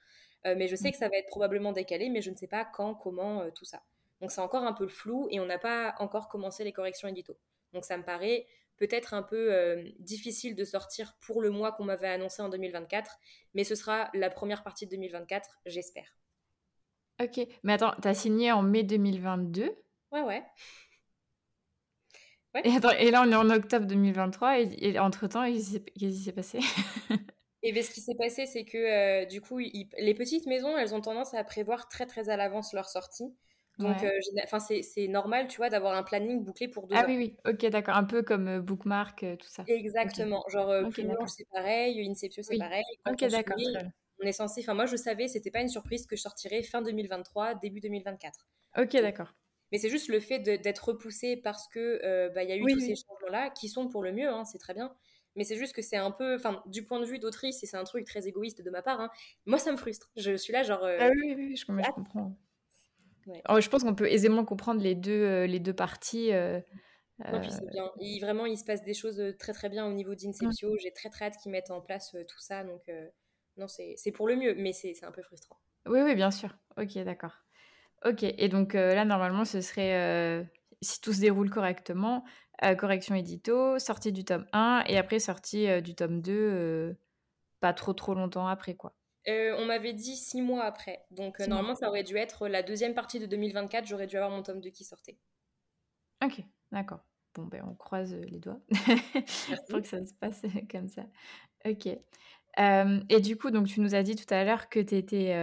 Euh, mais je sais que ça va être probablement décalé, mais je ne sais pas quand, comment, euh, tout ça. Donc c'est encore un peu le flou et on n'a pas encore commencé les corrections édito. Donc ça me paraît peut-être un peu euh, difficile de sortir pour le mois qu'on m'avait annoncé en 2024, mais ce sera la première partie de 2024, j'espère. Ok, mais attends, tu as signé en mai 2022 Ouais, ouais. Et, là, on est en octobre 2023 et, entre-temps, qu'est-ce qui s'est passé? Et bien, ce qui s'est passé, c'est que euh, du coup, les petites maisons, elles ont tendance à prévoir très très à l'avance leur sortie. Donc, euh, enfin, c'est normal, tu vois, d'avoir un planning bouclé pour deux Ah oui, oui, ok, d'accord. Un peu comme euh, Bookmark, tout ça. Exactement. Genre, okay, c'est pareil, Inception, c'est pareil. ok, d'accord. On est censé, enfin, moi, je savais, c'était pas une surprise que je sortirais fin 2023, début 2024. Ok, d'accord. Mais c'est juste le fait d'être repoussé parce que euh, bah, y a eu tous ces changements-là qui sont pour le mieux, hein, c'est très bien. mais c'est juste que c'est un peu, enfin, du point de vue d'autrice, et c'est un truc très égoïste de ma part, hein, moi ça me frustre. Je suis là, genre. ah oui, oui, je, comprends. Oh, je pense qu'on peut aisément comprendre les deux, les deux parties. puis c'est bien. vraiment, il se passe des choses très très bien au niveau d'Inceptio. J'ai très très hâte qu'ils mettent en place tout ça. Donc, non, c'est pour le mieux, mais c'est un peu frustrant. Oui, oui, bien sûr. Ok, d'accord. Ok, et donc là, normalement, ce serait, si tout se déroule correctement, correction édito, sortie du tome 1 et après sortie du tome 2, pas trop trop longtemps après, quoi. on m'avait dit six mois après. Donc normalement, ça aurait dû être la deuxième partie de 2024. J'aurais dû avoir mon tome 2 qui sortait. Ok, d'accord. Bon, ben on croise les doigts pour que ça se passe comme ça. Ok et du coup, donc tu nous as dit tout à l'heure que tu étais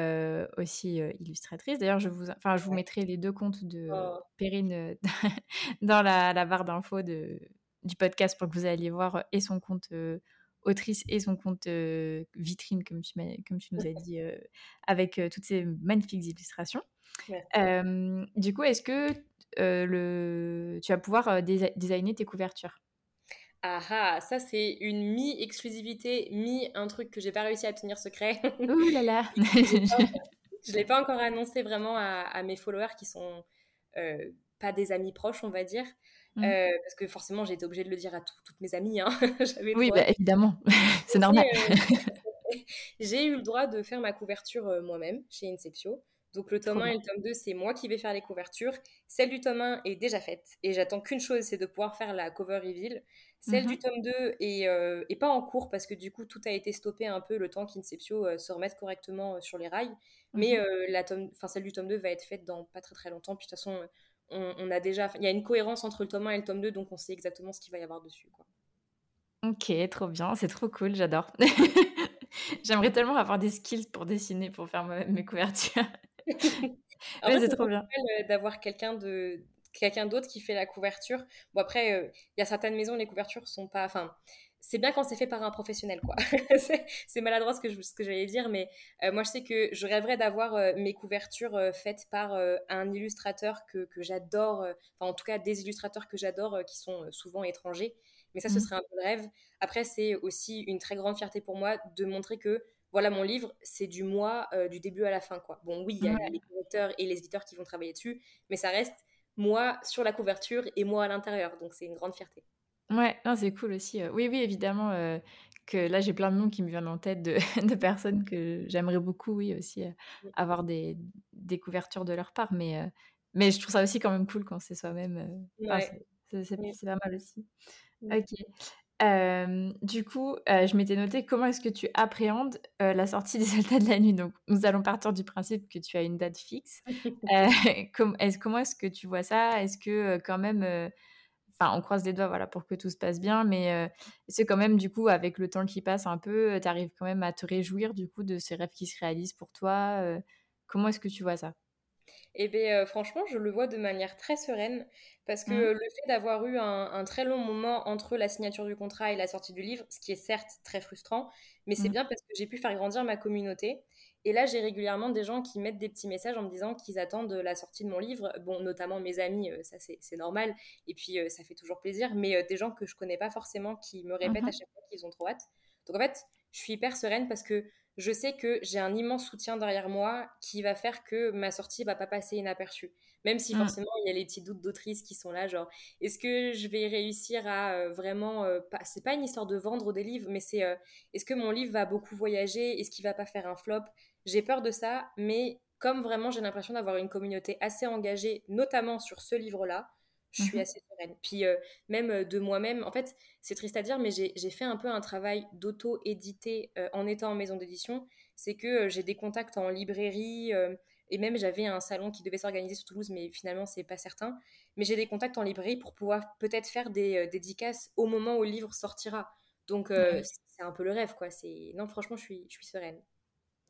aussi illustratrice. D'ailleurs, je vous, enfin, je vous mettrai les deux comptes de oh. Perrine dans la, la barre d'infos du podcast pour que vous alliez voir et son compte autrice et son compte vitrine, comme tu, comme tu nous as dit, avec toutes ces magnifiques illustrations. du coup, est-ce que le... tu vas pouvoir designer tes couvertures? Ah ah, ça c'est une mi-exclusivité, mi un truc que j'ai pas réussi à tenir secret. Ouh là là Je l'ai pas encore annoncé vraiment à, mes followers qui sont euh, pas des amis proches, on va dire. Mmh. Euh, parce que forcément, j'ai été obligée de le dire à toutes mes amies. Hein. oui, bah, évidemment, c'est normal. Euh, j'ai eu le droit de faire ma couverture moi-même chez Inceptio. Donc le tome 1 et le tome 2, c'est moi qui vais faire les couvertures. Celle du tome 1 est déjà faite et j'attends qu'une chose, c'est de pouvoir faire la cover reveal. Celle du mhm. tome 2 euh, est, pas en cours parce que du coup tout a été stoppé un peu le temps qu'Inceptio euh, se remette correctement euh, sur les rails. Mais mhm. la tome, celle du tome 2 va être faite dans pas très très longtemps. Puis de toute façon, on, a déjà, il y a une cohérence entre le tome 1 et le tome 2, donc on sait exactement ce qu'il va y avoir dessus. Quoi. Ok, trop bien, c'est trop cool, j'adore. J'aimerais tellement avoir des skills pour dessiner, pour faire mes couvertures. C'est trop bien. D'avoir quelqu'un de quelqu'un d'autre qui fait la couverture. Bon, après, euh, il y a certaines maisons, les couvertures sont pas. Enfin, c'est bien quand c'est fait par un professionnel, quoi. c'est maladroit ce que, je, ce que j'allais dire, mais euh, moi, je sais que je rêverais d'avoir euh, mes couvertures faites par un illustrateur que, que j'adore, enfin, en tout cas, des illustrateurs que j'adore qui sont souvent étrangers. Mais ça, ce mmh. serait un peu le rêve. Après, c'est aussi une très grande fierté pour moi de montrer que voilà, mon livre, c'est du moi, du début à la fin, quoi. Bon, oui, il y a les correcteurs et les éditeurs qui vont travailler dessus, mais ça reste moi sur la couverture et moi à l'intérieur. Donc c'est une grande fierté. Ouais, c'est cool aussi. Euh. Oui, oui, évidemment euh, que là j'ai plein de noms qui me viennent en tête de, de personnes que j'aimerais beaucoup, oui, aussi euh, avoir des, des, couvertures de leur part. Mais, mais je trouve ça aussi quand même cool quand c'est soi-même. c'est pas mal aussi. Ok du coup, je m'étais noté comment est-ce que tu appréhendes la sortie des soldats de la nuit. Donc, nous allons partir du principe que tu as une date fixe. comment est-ce que tu vois ça? Est-ce que quand même, enfin, on croise les doigts, voilà, pour que tout se passe bien, mais c'est quand même du coup, avec le temps qui passe un peu, tu arrives quand même à te réjouir du coup de ces rêves qui se réalisent pour toi. comment est-ce que tu vois ça? Et eh bien, franchement, je le vois de manière très sereine parce que mmh. le fait d'avoir eu un, très long moment entre la signature du contrat et la sortie du livre, ce qui est certes très frustrant, mais c'est mmh. bien parce que j'ai pu faire grandir ma communauté. Et là, j'ai régulièrement des gens qui mettent des petits messages en me disant qu'ils attendent la sortie de mon livre. Bon, notamment mes amis, ça c'est normal. Et puis, ça fait toujours plaisir. Mais des gens que je connais pas forcément qui me répètent à mmh chaque fois qu'ils ont trop hâte. Donc en fait, je suis hyper sereine parce que je sais que j'ai un immense soutien derrière moi qui va faire que ma sortie va pas passer inaperçue. Même si mm. forcément il y a les petits doutes d'autrice qui sont là, genre est-ce que je vais réussir à euh, vraiment. Euh, pas... C'est pas une histoire de vendre des livres, mais c'est euh, est-ce que mon livre va beaucoup voyager Est-ce qu'il va pas faire un flop? J'ai peur de ça, mais comme vraiment j'ai l'impression d'avoir une communauté assez engagée, notamment sur ce livre-là, je suis mmh assez sereine. Puis même de moi-même, en fait, c'est triste à dire, mais j'ai fait un peu un travail d'auto-édité en étant en maison d'édition. C'est que j'ai des contacts en librairie, et même j'avais un salon qui devait s'organiser sur Toulouse, mais finalement, c'est pas certain. Mais j'ai des contacts en librairie pour pouvoir peut-être faire des dédicaces au moment où le livre sortira. Donc, c'est un peu le rêve, quoi. Non, franchement, je suis, je suis sereine.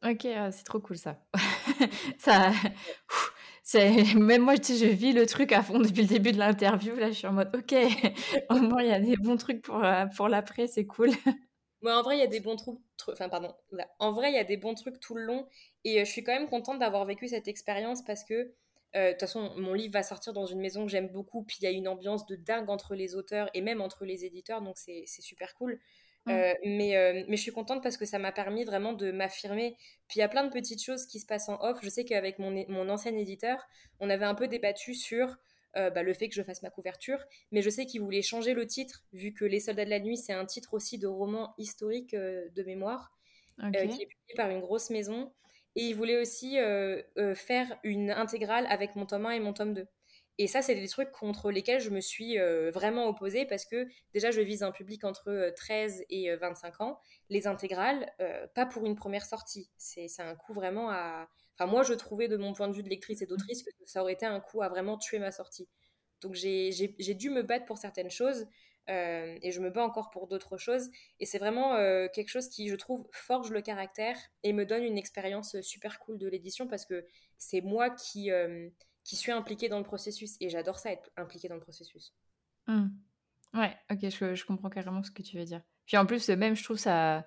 Ok, ah, c'est trop cool ça. ça, même moi, je vis le truc à fond depuis le début de l'interview. Là, je suis en mode, ok, au moins il y a des bons trucs pour, euh, pour l'après, c'est cool. Moi, en vrai, il y a des bons trucs. Enfin, pardon. En vrai, il y a des bons trucs tout le long. Et euh, je suis quand même contente d'avoir vécu cette expérience parce que, euh, de toute façon, mon livre va sortir dans une maison que j'aime beaucoup. Puis il y a une ambiance de dingue entre les auteurs et même entre les éditeurs. Donc, c'est super cool. Mmh. Euh, mais, euh, mais je suis contente parce que ça m'a permis vraiment de m'affirmer. Puis il y a plein de petites choses qui se passent en off. Je sais qu'avec mon, mon ancien éditeur, on avait un peu débattu sur euh, bah, le fait que je fasse ma couverture, mais je sais qu'il voulait changer le titre, vu que Les Soldats de la Nuit, c'est un titre aussi de roman historique de mémoire, qui est publié par une grosse maison. Et il voulait aussi faire une intégrale avec mon tome 1 et mon tome 2. Et ça, c'est des trucs contre lesquels je me suis euh, vraiment opposée parce que déjà, je vise un public entre 13 euh, et 25 euh, ans. Les intégrales, pas pour une première sortie. C'est un coup vraiment à... Enfin, moi, je trouvais de mon point de vue de lectrice et d'autrice que ça aurait été un coup à vraiment tuer ma sortie. Donc, j'ai dû me battre pour certaines choses et je me bats encore pour d'autres choses. Et c'est vraiment quelque chose qui, je trouve, forge le caractère et me donne une expérience super cool de l'édition parce que c'est moi qui qui suis impliquée dans le processus. Et j'adore ça, être impliquée dans le processus. Mmh. Ouais, ok, je, je, comprends carrément ce que tu veux dire. Puis en plus, même, je trouve ça.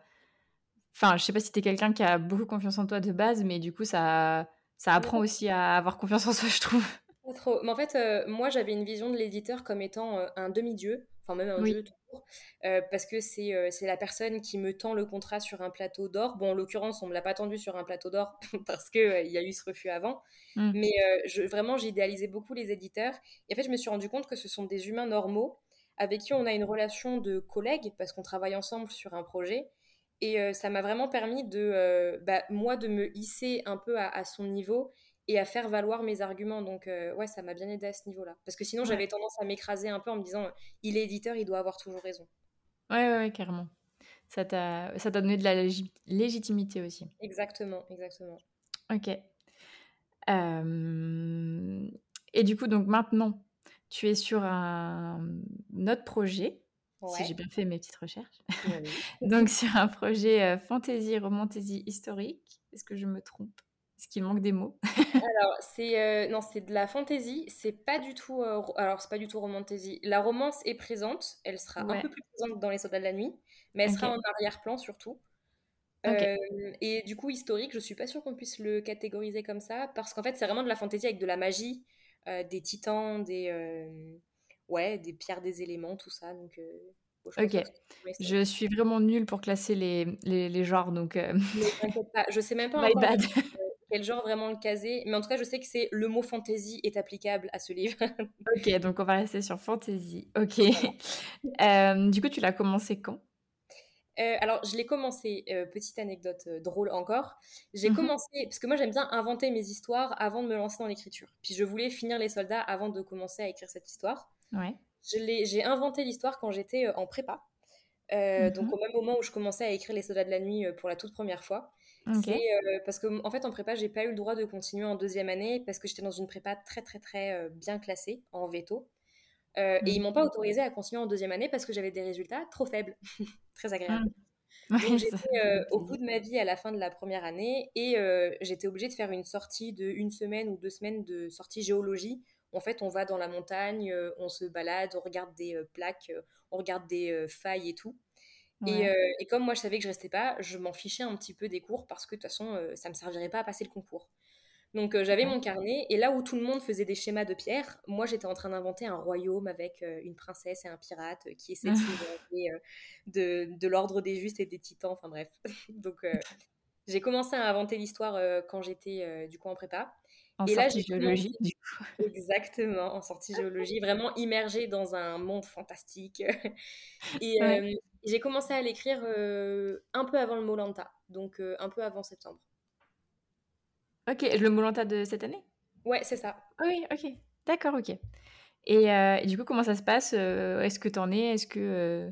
Enfin, je sais pas si tu es quelqu'un qui a beaucoup confiance en toi de base, mais du coup, ça, ça apprend aussi à avoir confiance en soi, je trouve. Pas trop. Mais en fait, euh, moi, j'avais une vision de l'éditeur comme étant euh, un demi-dieu enfin même un jeu tout euh, parce que euh, c'est la personne qui me tend le contrat sur un plateau d'or. Bon, en l'occurrence, on me l'a pas tendu sur un plateau d'or parce qu'il euh, y a eu ce refus avant, mmh. mais je, vraiment, j'ai idéalisé beaucoup les éditeurs. Et en fait, je me suis rendu compte que ce sont des humains normaux avec qui on a une relation de collègues parce qu'on travaille ensemble sur un projet. Et ça m'a vraiment permis de, bah, moi, de me hisser un peu à, à son niveau et à faire valoir mes arguments. Donc, euh, ouais, ça m'a bien aidé à ce niveau-là. Parce que sinon, j'avais tendance à m'écraser un peu en me disant, il est éditeur, il doit avoir toujours raison. Ouais, ouais, carrément. Ça t'a donné de la légitimité aussi. Exactement, exactement. Ok. Euh, et du coup, donc maintenant, tu es sur un autre projet, si j'ai bien fait mes petites recherches. donc sur un projet euh, fantasy, romantasy historique. Est-ce que je me trompe? Ce qui manque des mots Alors, c'est euh, non, c'est de la fantaisie. C'est pas du tout. Euh, alors, c'est pas du tout romantasy. La romance est présente. Elle sera un peu plus présente dans Les Soldats de la Nuit, mais elle sera en arrière-plan surtout. Euh, et du coup, historique, je suis pas sûre qu'on puisse le catégoriser comme ça, parce qu'en fait, c'est vraiment de la fantaisie avec de la magie, des titans, des ouais, des pierres, des éléments, tout ça. Donc, ok. Je suis vraiment nulle pour classer les, les, les genres, donc. Pas. Je sais même pas. My bad quel genre vraiment le caser. Mais en tout cas, je sais que c'est le mot fantasy est applicable à ce livre. ok, donc on va rester sur fantasy. Ok. Euh, du coup, tu l'as commencé quand? Euh, alors, je l'ai commencé, euh, petite anecdote drôle encore. J'ai mhm. commencé, parce que moi j'aime bien inventer mes histoires avant de me lancer dans l'écriture. Puis je voulais finir Les Soldats avant de commencer à écrire cette histoire. Ouais. J'ai inventé l'histoire quand j'étais en prépa. Donc mhm. au même moment où je commençais à écrire Les Soldats de la Nuit pour la toute première fois. Euh, parce que en fait en prépa j'ai pas eu le droit de continuer en deuxième année parce que j'étais dans une prépa très très très euh, bien classée en veto. Euh, et ils m'ont pas autorisé à continuer en deuxième année parce que j'avais des résultats trop faibles. Très agréable mmh. donc j'étais au bout de ma vie à la fin de la première année et j'étais obligée de faire une sortie de une semaine ou deux semaines de sortie géologie. En fait on va dans la montagne on se balade on regarde des plaques on regarde des failles et tout euh, et, comme moi, je savais que je restais pas, je m'en fichais un petit peu des cours parce que de toute façon, euh, ça me servirait pas à passer le concours. Donc euh, j'avais mon carnet et là où tout le monde faisait des schémas de pierre, moi j'étais en train d'inventer un royaume avec une princesse et un pirate qui essaient de de, de l'ordre des justes et des titans, enfin bref. Donc j'ai commencé à inventer l'histoire quand j'étais du coup en prépa. En et sortie là, géologie, du coup. Exactement, en sortie géologie, vraiment immergée dans un monde fantastique. et, j'ai commencé à l'écrire euh, un peu avant le Molanta, donc euh, un peu avant septembre. Ok, le Molanta de cette année? Ouais, c'est ça. Oui, ok. D'accord, ok. Et, euh, du coup, comment ça se passe Est-ce que tu en es? Est-ce que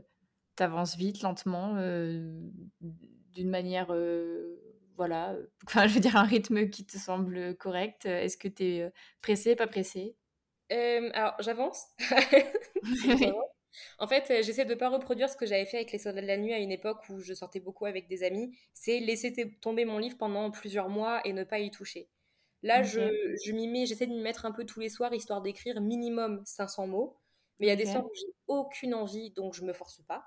tu avances vite, lentement, d'une manière, voilà, enfin, je veux dire, un rythme qui te semble correct Est-ce que tu es pressé, pas pressé Alors, j'avance. En fait, j'essaie de ne pas reproduire ce que j'avais fait avec les soldats de la nuit à une époque où je sortais beaucoup avec des amis. C'est laisser tomber mon livre pendant plusieurs mois et ne pas y toucher. Là, je, je m'y mets, j'essaie de m'y mettre un peu tous les soirs, histoire d'écrire minimum 500 mots. Mais il y a des soirs où j'ai aucune envie, donc je me force pas.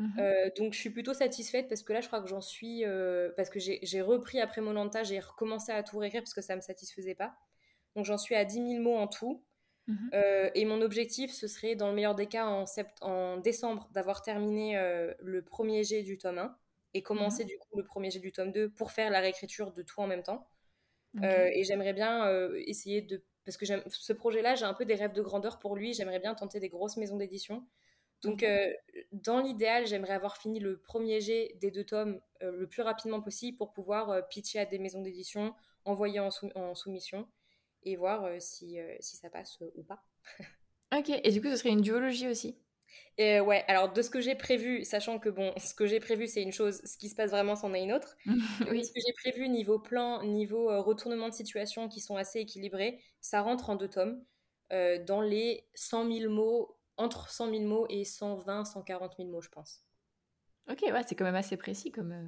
Mhm. Euh, donc je suis plutôt satisfaite parce que là, je crois que j'en suis. Euh, parce que j'ai repris après Molanta, j'ai recommencé à tout réécrire parce que ça me satisfaisait pas. Donc j'en suis à 10 000 mots en tout. Mhm. et mon objectif, ce serait, dans le meilleur des cas, en, en décembre, d'avoir terminé le premier jet du tome 1 et commencer mhm. du coup le premier jet du tome 2 pour faire la réécriture de tout en même temps. et j'aimerais bien essayer de... Parce que ce projet-là, j'ai un peu des rêves de grandeur pour lui. J'aimerais bien tenter des grosses maisons d'édition. Donc, euh, dans l'idéal, j'aimerais avoir fini le premier jet des deux tomes euh, le plus rapidement possible pour pouvoir euh, pitcher à des maisons d'édition, envoyer en, soumission et voir si, si ça passe ou pas. ok, et du coup, ce serait une duologie aussi? Et ouais, alors de ce que j'ai prévu, sachant que bon, ce que j'ai prévu c'est une chose, ce qui se passe vraiment c'en est une autre. oui. Ce que j'ai prévu niveau plan, niveau retournement de situation qui sont assez équilibrés, ça rentre en deux tomes, dans les 100 000 mots entre 100 000 mots et 120, 140 000 mots, je pense. Ok, ouais, c'est quand même assez précis comme, euh,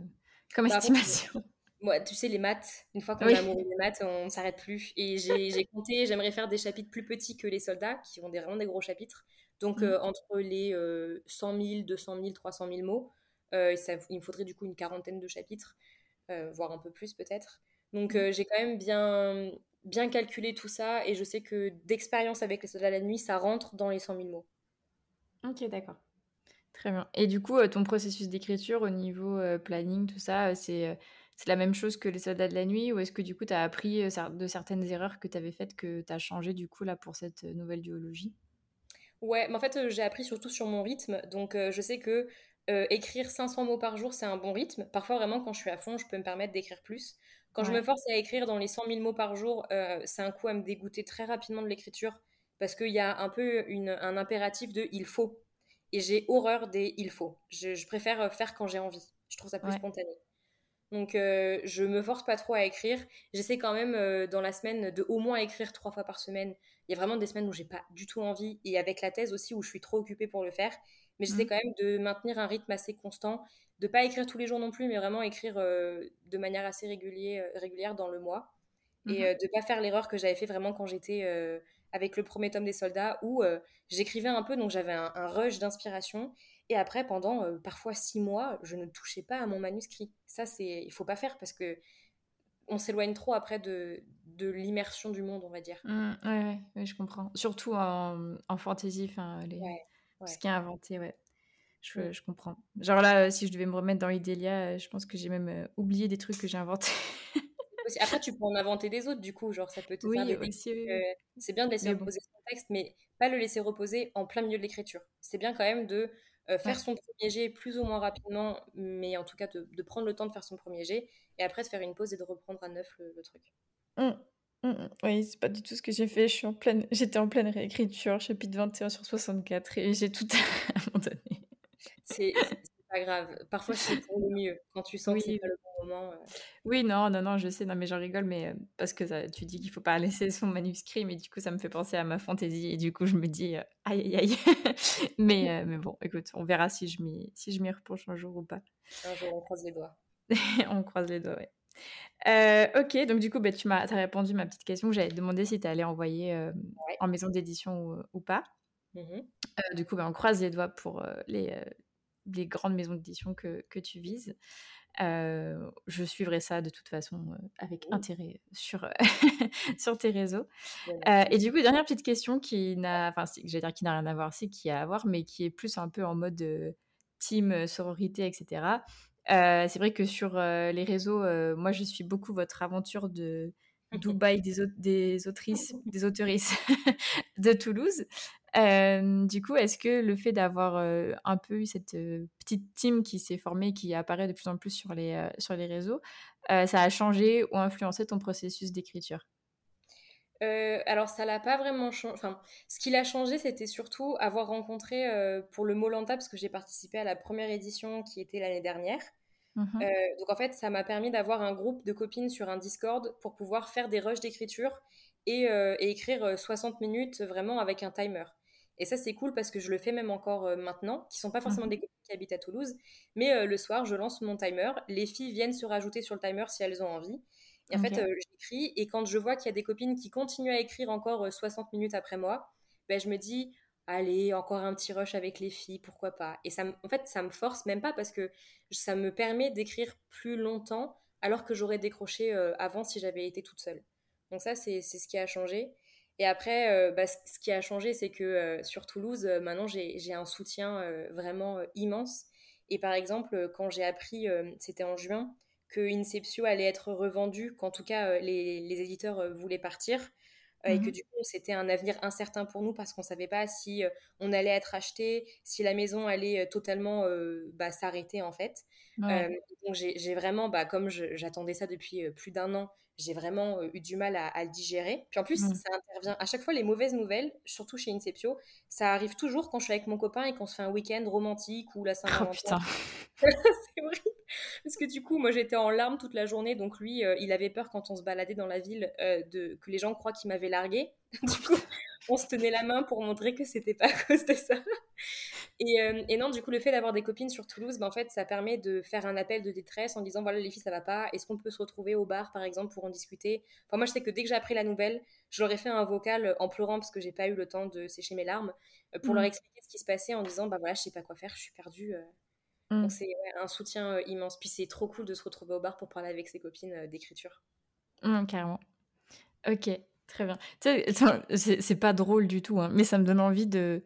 comme bah, estimation. Moi, tu sais, les maths, une fois qu'on a amoureux des maths, on ne s'arrête plus. Et j'ai compté, j'aimerais faire des chapitres plus petits que les soldats, qui ont des, vraiment des gros chapitres. Donc, mmh. euh, entre les 100 000, 200 000, 300 000 mots, euh, ça, il me faudrait du coup une quarantaine de chapitres, voire un peu plus peut-être. Donc, mmh. j'ai quand même bien, bien calculé tout ça. Et je sais que d'expérience avec les soldats de la nuit, ça rentre dans les 100 000 mots. Ok, d'accord. Très bien. Et du coup, euh, ton processus d'écriture au niveau euh, planning, tout ça, euh, c'est c'est la même chose que les soldats de la nuit ou est-ce que du coup tu as appris de certaines erreurs que tu avais faites que tu as changé du coup là pour cette nouvelle duologie? Ouais, mais en fait j'ai appris surtout sur mon rythme. Donc je sais que écrire 500 mots par jour c'est un bon rythme. Parfois vraiment quand je suis à fond je peux me permettre d'écrire plus. Quand je me force à écrire dans les 100 000 mots par jour, c'est un coup à me dégoûter très rapidement de l'écriture parce qu'il y a un peu un impératif de il faut. Et j'ai horreur des il faut. Je, préfère faire quand j'ai envie. Je trouve ça plus spontané. Donc, euh, je me force pas trop à écrire. J'essaie quand même euh, dans la semaine de au moins écrire trois fois par semaine. Il y a vraiment des semaines où j'ai pas du tout envie et avec la thèse aussi où je suis trop occupée pour le faire. Mais j'essaie mmh. quand même de maintenir un rythme assez constant, de pas écrire tous les jours non plus, mais vraiment écrire euh, de manière assez régulière, régulière dans le mois et mmh. de pas faire l'erreur que j'avais fait vraiment quand j'étais avec le premier tome des soldats où euh, j'écrivais un peu, donc j'avais un, rush d'inspiration. Et après, pendant euh, parfois six mois, je ne touchais pas à mon manuscrit. Ça, c'est, il faut pas faire parce que on s'éloigne trop après de, de l'immersion du monde, on va dire. Mmh, ouais, ouais, je comprends. Surtout en, en fantasy, enfin, les... ce qui est inventé, ouais. Je, mmh. je, comprends. Genre là, si je devais me remettre dans l'Idélia, je pense que j'ai même euh, oublié des trucs que j'ai inventés. Après, tu peux en inventer des autres, du coup, genre ça peut te oui, faire des euh, C'est bien de laisser reposer son texte, mais pas le laisser reposer en plein milieu de l'écriture. C'est bien quand même de euh, faire son premier jet plus ou moins rapidement, mais en tout cas de, prendre le temps de faire son premier jet, et après de faire une pause et de reprendre à neuf le, truc. Mmh, mmh, mmh. Oui, c'est pas du tout ce que j'ai fait. Je suis en pleine... J'étais en pleine réécriture, chapitre 21 sur 64, et j'ai tout abandonné. C'est pas grave. Parfois, c'est pour le mieux. Quand tu sens que c'est pas le bon moment. Euh. Oui, non, non, non, je sais, non, mais j'en rigole, mais euh, parce que tu dis qu'il faut pas laisser son manuscrit, mais du coup, ça me fait penser à ma fantaisie, et du coup, je me dis, euh, aïe, aïe, aïe. mais, mais bon, écoute, on verra si je m'y si je repenche un jour ou pas. Un jour, on croise les doigts. on croise les doigts, ouais. ok, donc du coup, bah, tu m'as as répondu à ma petite question. J'avais demandé si tu allais envoyer en maison d'édition ou, pas. Mmh du coup, bah, on croise les doigts pour les, les grandes maisons d'édition que, que, tu vises. Euh, je suivrai ça de toute façon euh, avec intérêt sur, sur tes réseaux. Euh, et du coup, dernière petite question qui n'a, enfin, j'allais dire qui n'a rien à voir, c'est qui a à voir, mais qui est plus un peu en mode team, sororité, etc. c'est vrai que sur les réseaux, moi, je suis beaucoup votre aventure de Dubaï des, des autrices, des de Toulouse du coup, est-ce que le fait d'avoir un peu eu cette petite team qui s'est formée, qui apparaît de plus en plus sur les, sur les réseaux, ça a changé ou influencé ton processus d'écriture? Alors ça l'a pas vraiment changé. Enfin, ce qui l'a changé, c'était surtout avoir rencontré pour le Molanta, parce que j'ai participé à la première édition qui était l'année dernière. Mmh donc en fait, ça m'a permis d'avoir un groupe de copines sur un Discord pour pouvoir faire des rushs d'écriture et, et, écrire 60 minutes vraiment avec un timer. Et ça, c'est cool parce que je le fais même encore euh, maintenant, qui sont pas forcément mmh des copines qui habitent à Toulouse. Mais euh, le soir, je lance mon timer. Les filles viennent se rajouter sur le timer si elles ont envie. Et en fait, euh, j'écris. Et quand je vois qu'il y a des copines qui continuent à écrire encore 60 minutes après moi, ben, je me dis, allez, encore un petit rush avec les filles, pourquoi pas? Et ça, en fait, ça me force même pas parce que ça me permet d'écrire plus longtemps alors que j'aurais décroché avant si j'avais été toute seule. Donc ça, c'est ce qui a changé. Et après, bah, ce qui a changé, c'est que sur Toulouse, maintenant, j'ai un soutien vraiment immense. Et par exemple, quand j'ai appris, c'était en juin, que Inceptio allait être revendu, qu'en tout cas, les, les éditeurs voulaient partir, et que mmh du coup c'était un avenir incertain pour nous parce qu'on savait pas si on allait être acheté, si la maison allait totalement bah, s'arrêter en fait. donc j'ai vraiment, bah, comme j'attendais ça depuis plus d'un an, j'ai vraiment eu du mal à, le digérer. Puis en plus, mmh. ça intervient à chaque fois les mauvaises nouvelles, surtout chez Inceptio, ça arrive toujours quand je suis avec mon copain et qu'on se fait un week-end romantique ou la Saint-Valentin. Oh, c'est horrible. Parce que du coup, moi j'étais en larmes toute la journée, donc lui, il avait peur quand on se baladait dans la ville de, que les gens croient qu'il m'avait largué. du coup, on se tenait la main pour montrer que c'était pas à cause de ça. Euh, et, non, du coup, le fait d'avoir des copines sur Toulouse, ben, en fait, ça permet de faire un appel de détresse en disant voilà, les filles, ça va pas. Est-ce qu'on peut se retrouver au bar, par exemple, pour en discuter? Enfin, moi, je sais que dès que j'ai appris la nouvelle, j'aurais fait un vocal en pleurant parce que j'ai pas eu le temps de sécher mes larmes euh, pour leur mmh. expliquer ce qui se passait en disant bah voilà, je sais pas quoi faire, je suis perdue. Euh. Mmh. Donc, c'est un soutien immense. Puis, c'est trop cool de se retrouver au bar pour parler avec ses copines d'écriture. Mmh, carrément. Ok. Très bien. Tu sais, c'est pas drôle du tout, hein, mais ça me donne envie de.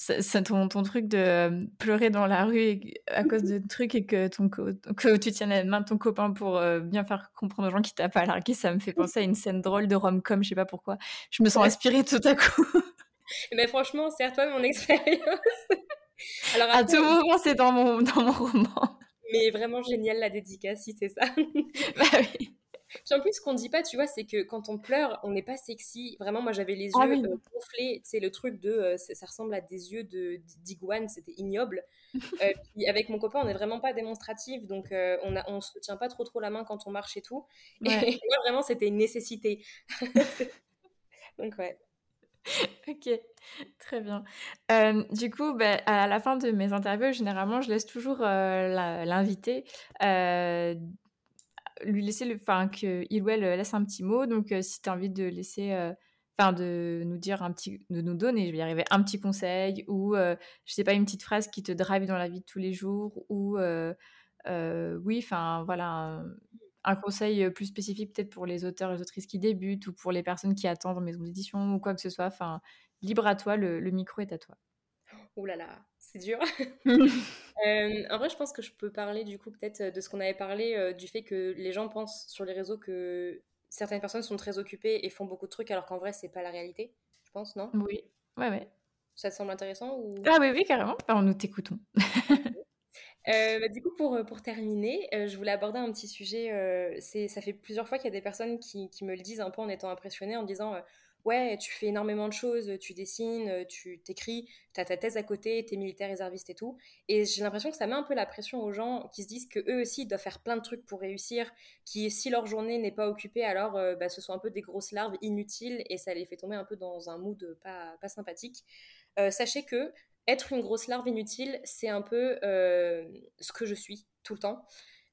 C'est ton, ton, truc de pleurer dans la rue à cause de trucs et que, ton que tu tiens la main de ton copain pour euh, bien faire comprendre aux gens qui t'a pas largué, ça me fait penser à une scène drôle de rom-com, je sais pas pourquoi. Je me sens inspirée tout à coup. mais franchement, sers-toi de mon expérience. Alors, à tout moment, c'est dans mon, dans mon roman. Mais vraiment génial la dédicace, si c'est ça. bah oui. Puis en plus, ce qu'on dit pas, tu vois, c'est que quand on pleure, on n'est pas sexy. Vraiment, moi, j'avais les ah yeux euh, gonflés. C'est le truc de. Euh, ça ressemble à des yeux de d'iguane, c'était ignoble. Euh, puis avec mon copain, on n'est vraiment pas démonstratif, donc on, a, on se tient pas trop trop la main quand on marche et tout. Et moi, vraiment, c'était une nécessité. donc, ouais. Ok, très bien. du coup, bah, à la fin de mes interviews, généralement, je laisse toujours l'invité lui laisser le, enfin qu'il ou elle laisse un petit mot. Donc euh, si tu as envie de laisser, euh, enfin de nous dire un petit, de nous donner, je vais y arriver, un petit conseil ou euh, je sais pas une petite phrase qui te drive dans la vie de tous les jours ou oui, enfin voilà. Un, conseil plus spécifique peut-être pour les auteurs et les autrices qui débutent ou pour les personnes qui attendent en maison d'édition ou quoi que ce soit. Enfin, libre à toi, le, le micro est à toi. Oh là là, c'est dur. Euh, en vrai, je pense que je peux parler du coup peut-être de ce qu'on avait parlé, euh, du fait que les gens pensent sur les réseaux que certaines personnes sont très occupées et font beaucoup de trucs alors qu'en vrai, c'est pas la réalité, je pense, non? Oui, ouais, ouais. Ça te semble intéressant ou... Ah oui, oui, carrément. Enfin, nous t'écoutons. Euh, bah, du coup, pour, pour terminer, je voulais aborder un petit sujet. c'est ça fait plusieurs fois qu'il y a des personnes qui, qui, me le disent un peu en étant impressionnées, en disant ouais, tu fais énormément de choses, tu dessines, tu t'écris, tu as ta thèse à côté, tu es militaire réserviste et tout. Et j'ai l'impression que ça met un peu la pression aux gens qui se disent que eux aussi doivent faire plein de trucs pour réussir, qui si leur journée n'est pas occupée, alors euh, bah, ce sont un peu des grosses larves inutiles et ça les fait tomber un peu dans un mood pas, pas sympathique. Euh, sachez que être une grosse larve inutile, c'est un peu euh, ce que je suis tout le temps.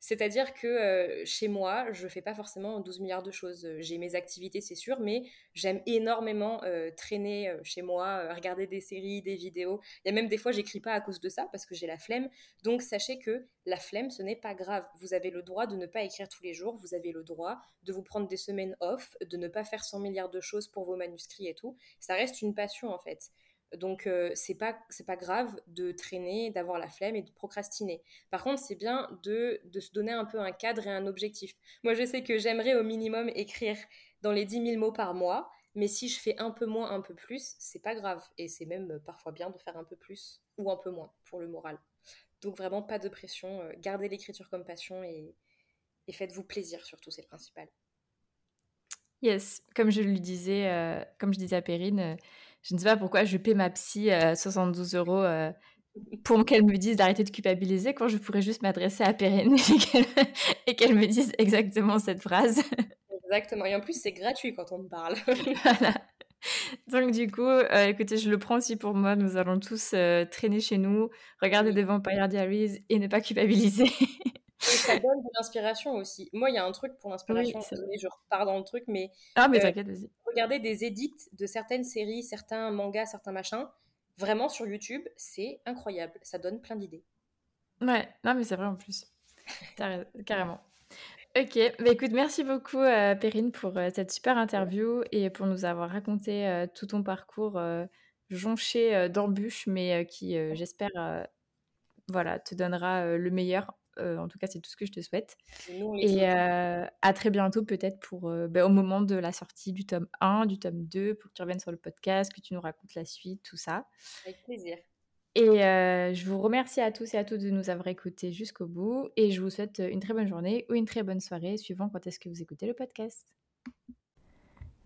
C'est-à-dire que euh, chez moi, je ne fais pas forcément 12 milliards de choses. J'ai mes activités, c'est sûr, mais j'aime énormément euh, traîner euh, chez moi, regarder des séries, des vidéos. Il y a même des fois, j'écris pas à cause de ça parce que j'ai la flemme. Donc sachez que la flemme, ce n'est pas grave. Vous avez le droit de ne pas écrire tous les jours. Vous avez le droit de vous prendre des semaines off, de ne pas faire 100 milliards de choses pour vos manuscrits et tout. Ça reste une passion en fait. Donc euh, c'est pas c'est pas grave de traîner, d'avoir la flemme et de procrastiner. Par contre, c'est bien de, de, se donner un peu un cadre et un objectif. Moi, je sais que j'aimerais au minimum écrire dans les 10 000 mots par mois, mais si je fais un peu moins, un peu plus, c'est pas grave. Et c'est même parfois bien de faire un peu plus ou un peu moins pour le moral. Donc vraiment pas de pression, euh, gardez l'écriture comme passion et, et faites-vous plaisir surtout, c'est le principal. Yes, comme je lui disais, euh, comme je disais à Perrine, je ne sais pas pourquoi je paie ma psy 72 euh, euros euh, pour qu'elle me dise d'arrêter de culpabiliser quand je pourrais juste m'adresser à Perrine et qu'elle me dise exactement cette phrase. Exactement. Et en plus, c'est gratuit quand on me parle. voilà. Donc du coup, euh, écoutez, je le prends aussi pour moi. Nous allons tous traîner chez nous, regarder des Vampire Diaries et ne pas culpabiliser. ça donne de l'inspiration aussi. Moi, il y a un truc pour l'inspiration. je repars dans le truc, mais. Ah, mais t'inquiète, vas-y regarder des édits de certaines séries, certains mangas, certains machins, vraiment sur YouTube, c'est incroyable. Ça donne plein d'idées. Ouais, non, mais c'est vrai en plus. Carrément. Ok, bah écoute, merci beaucoup euh, Perrine pour euh, cette super interview et pour nous avoir raconté euh, tout ton parcours jonché d'embûches, mais qui, j'espère, voilà, te donnera le meilleur. En tout cas, c'est tout ce que je te souhaite. Et à très bientôt peut-être pour bah, au moment de la sortie du tome 1, du tome 2, pour que tu reviennes sur le podcast, que tu nous racontes la suite, tout ça. Avec plaisir. Et je vous remercie à tous et à toutes de nous avoir écoutés jusqu'au bout. Et je vous souhaite une très bonne journée ou une très bonne soirée, suivant quand est-ce que vous écoutez le podcast.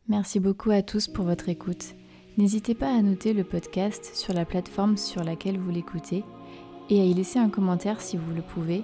Merci beaucoup à tous pour votre écoute. N'hésitez pas à noter le podcast sur la plateforme sur laquelle vous l'écoutez et à y laisser un commentaire si vous le pouvez.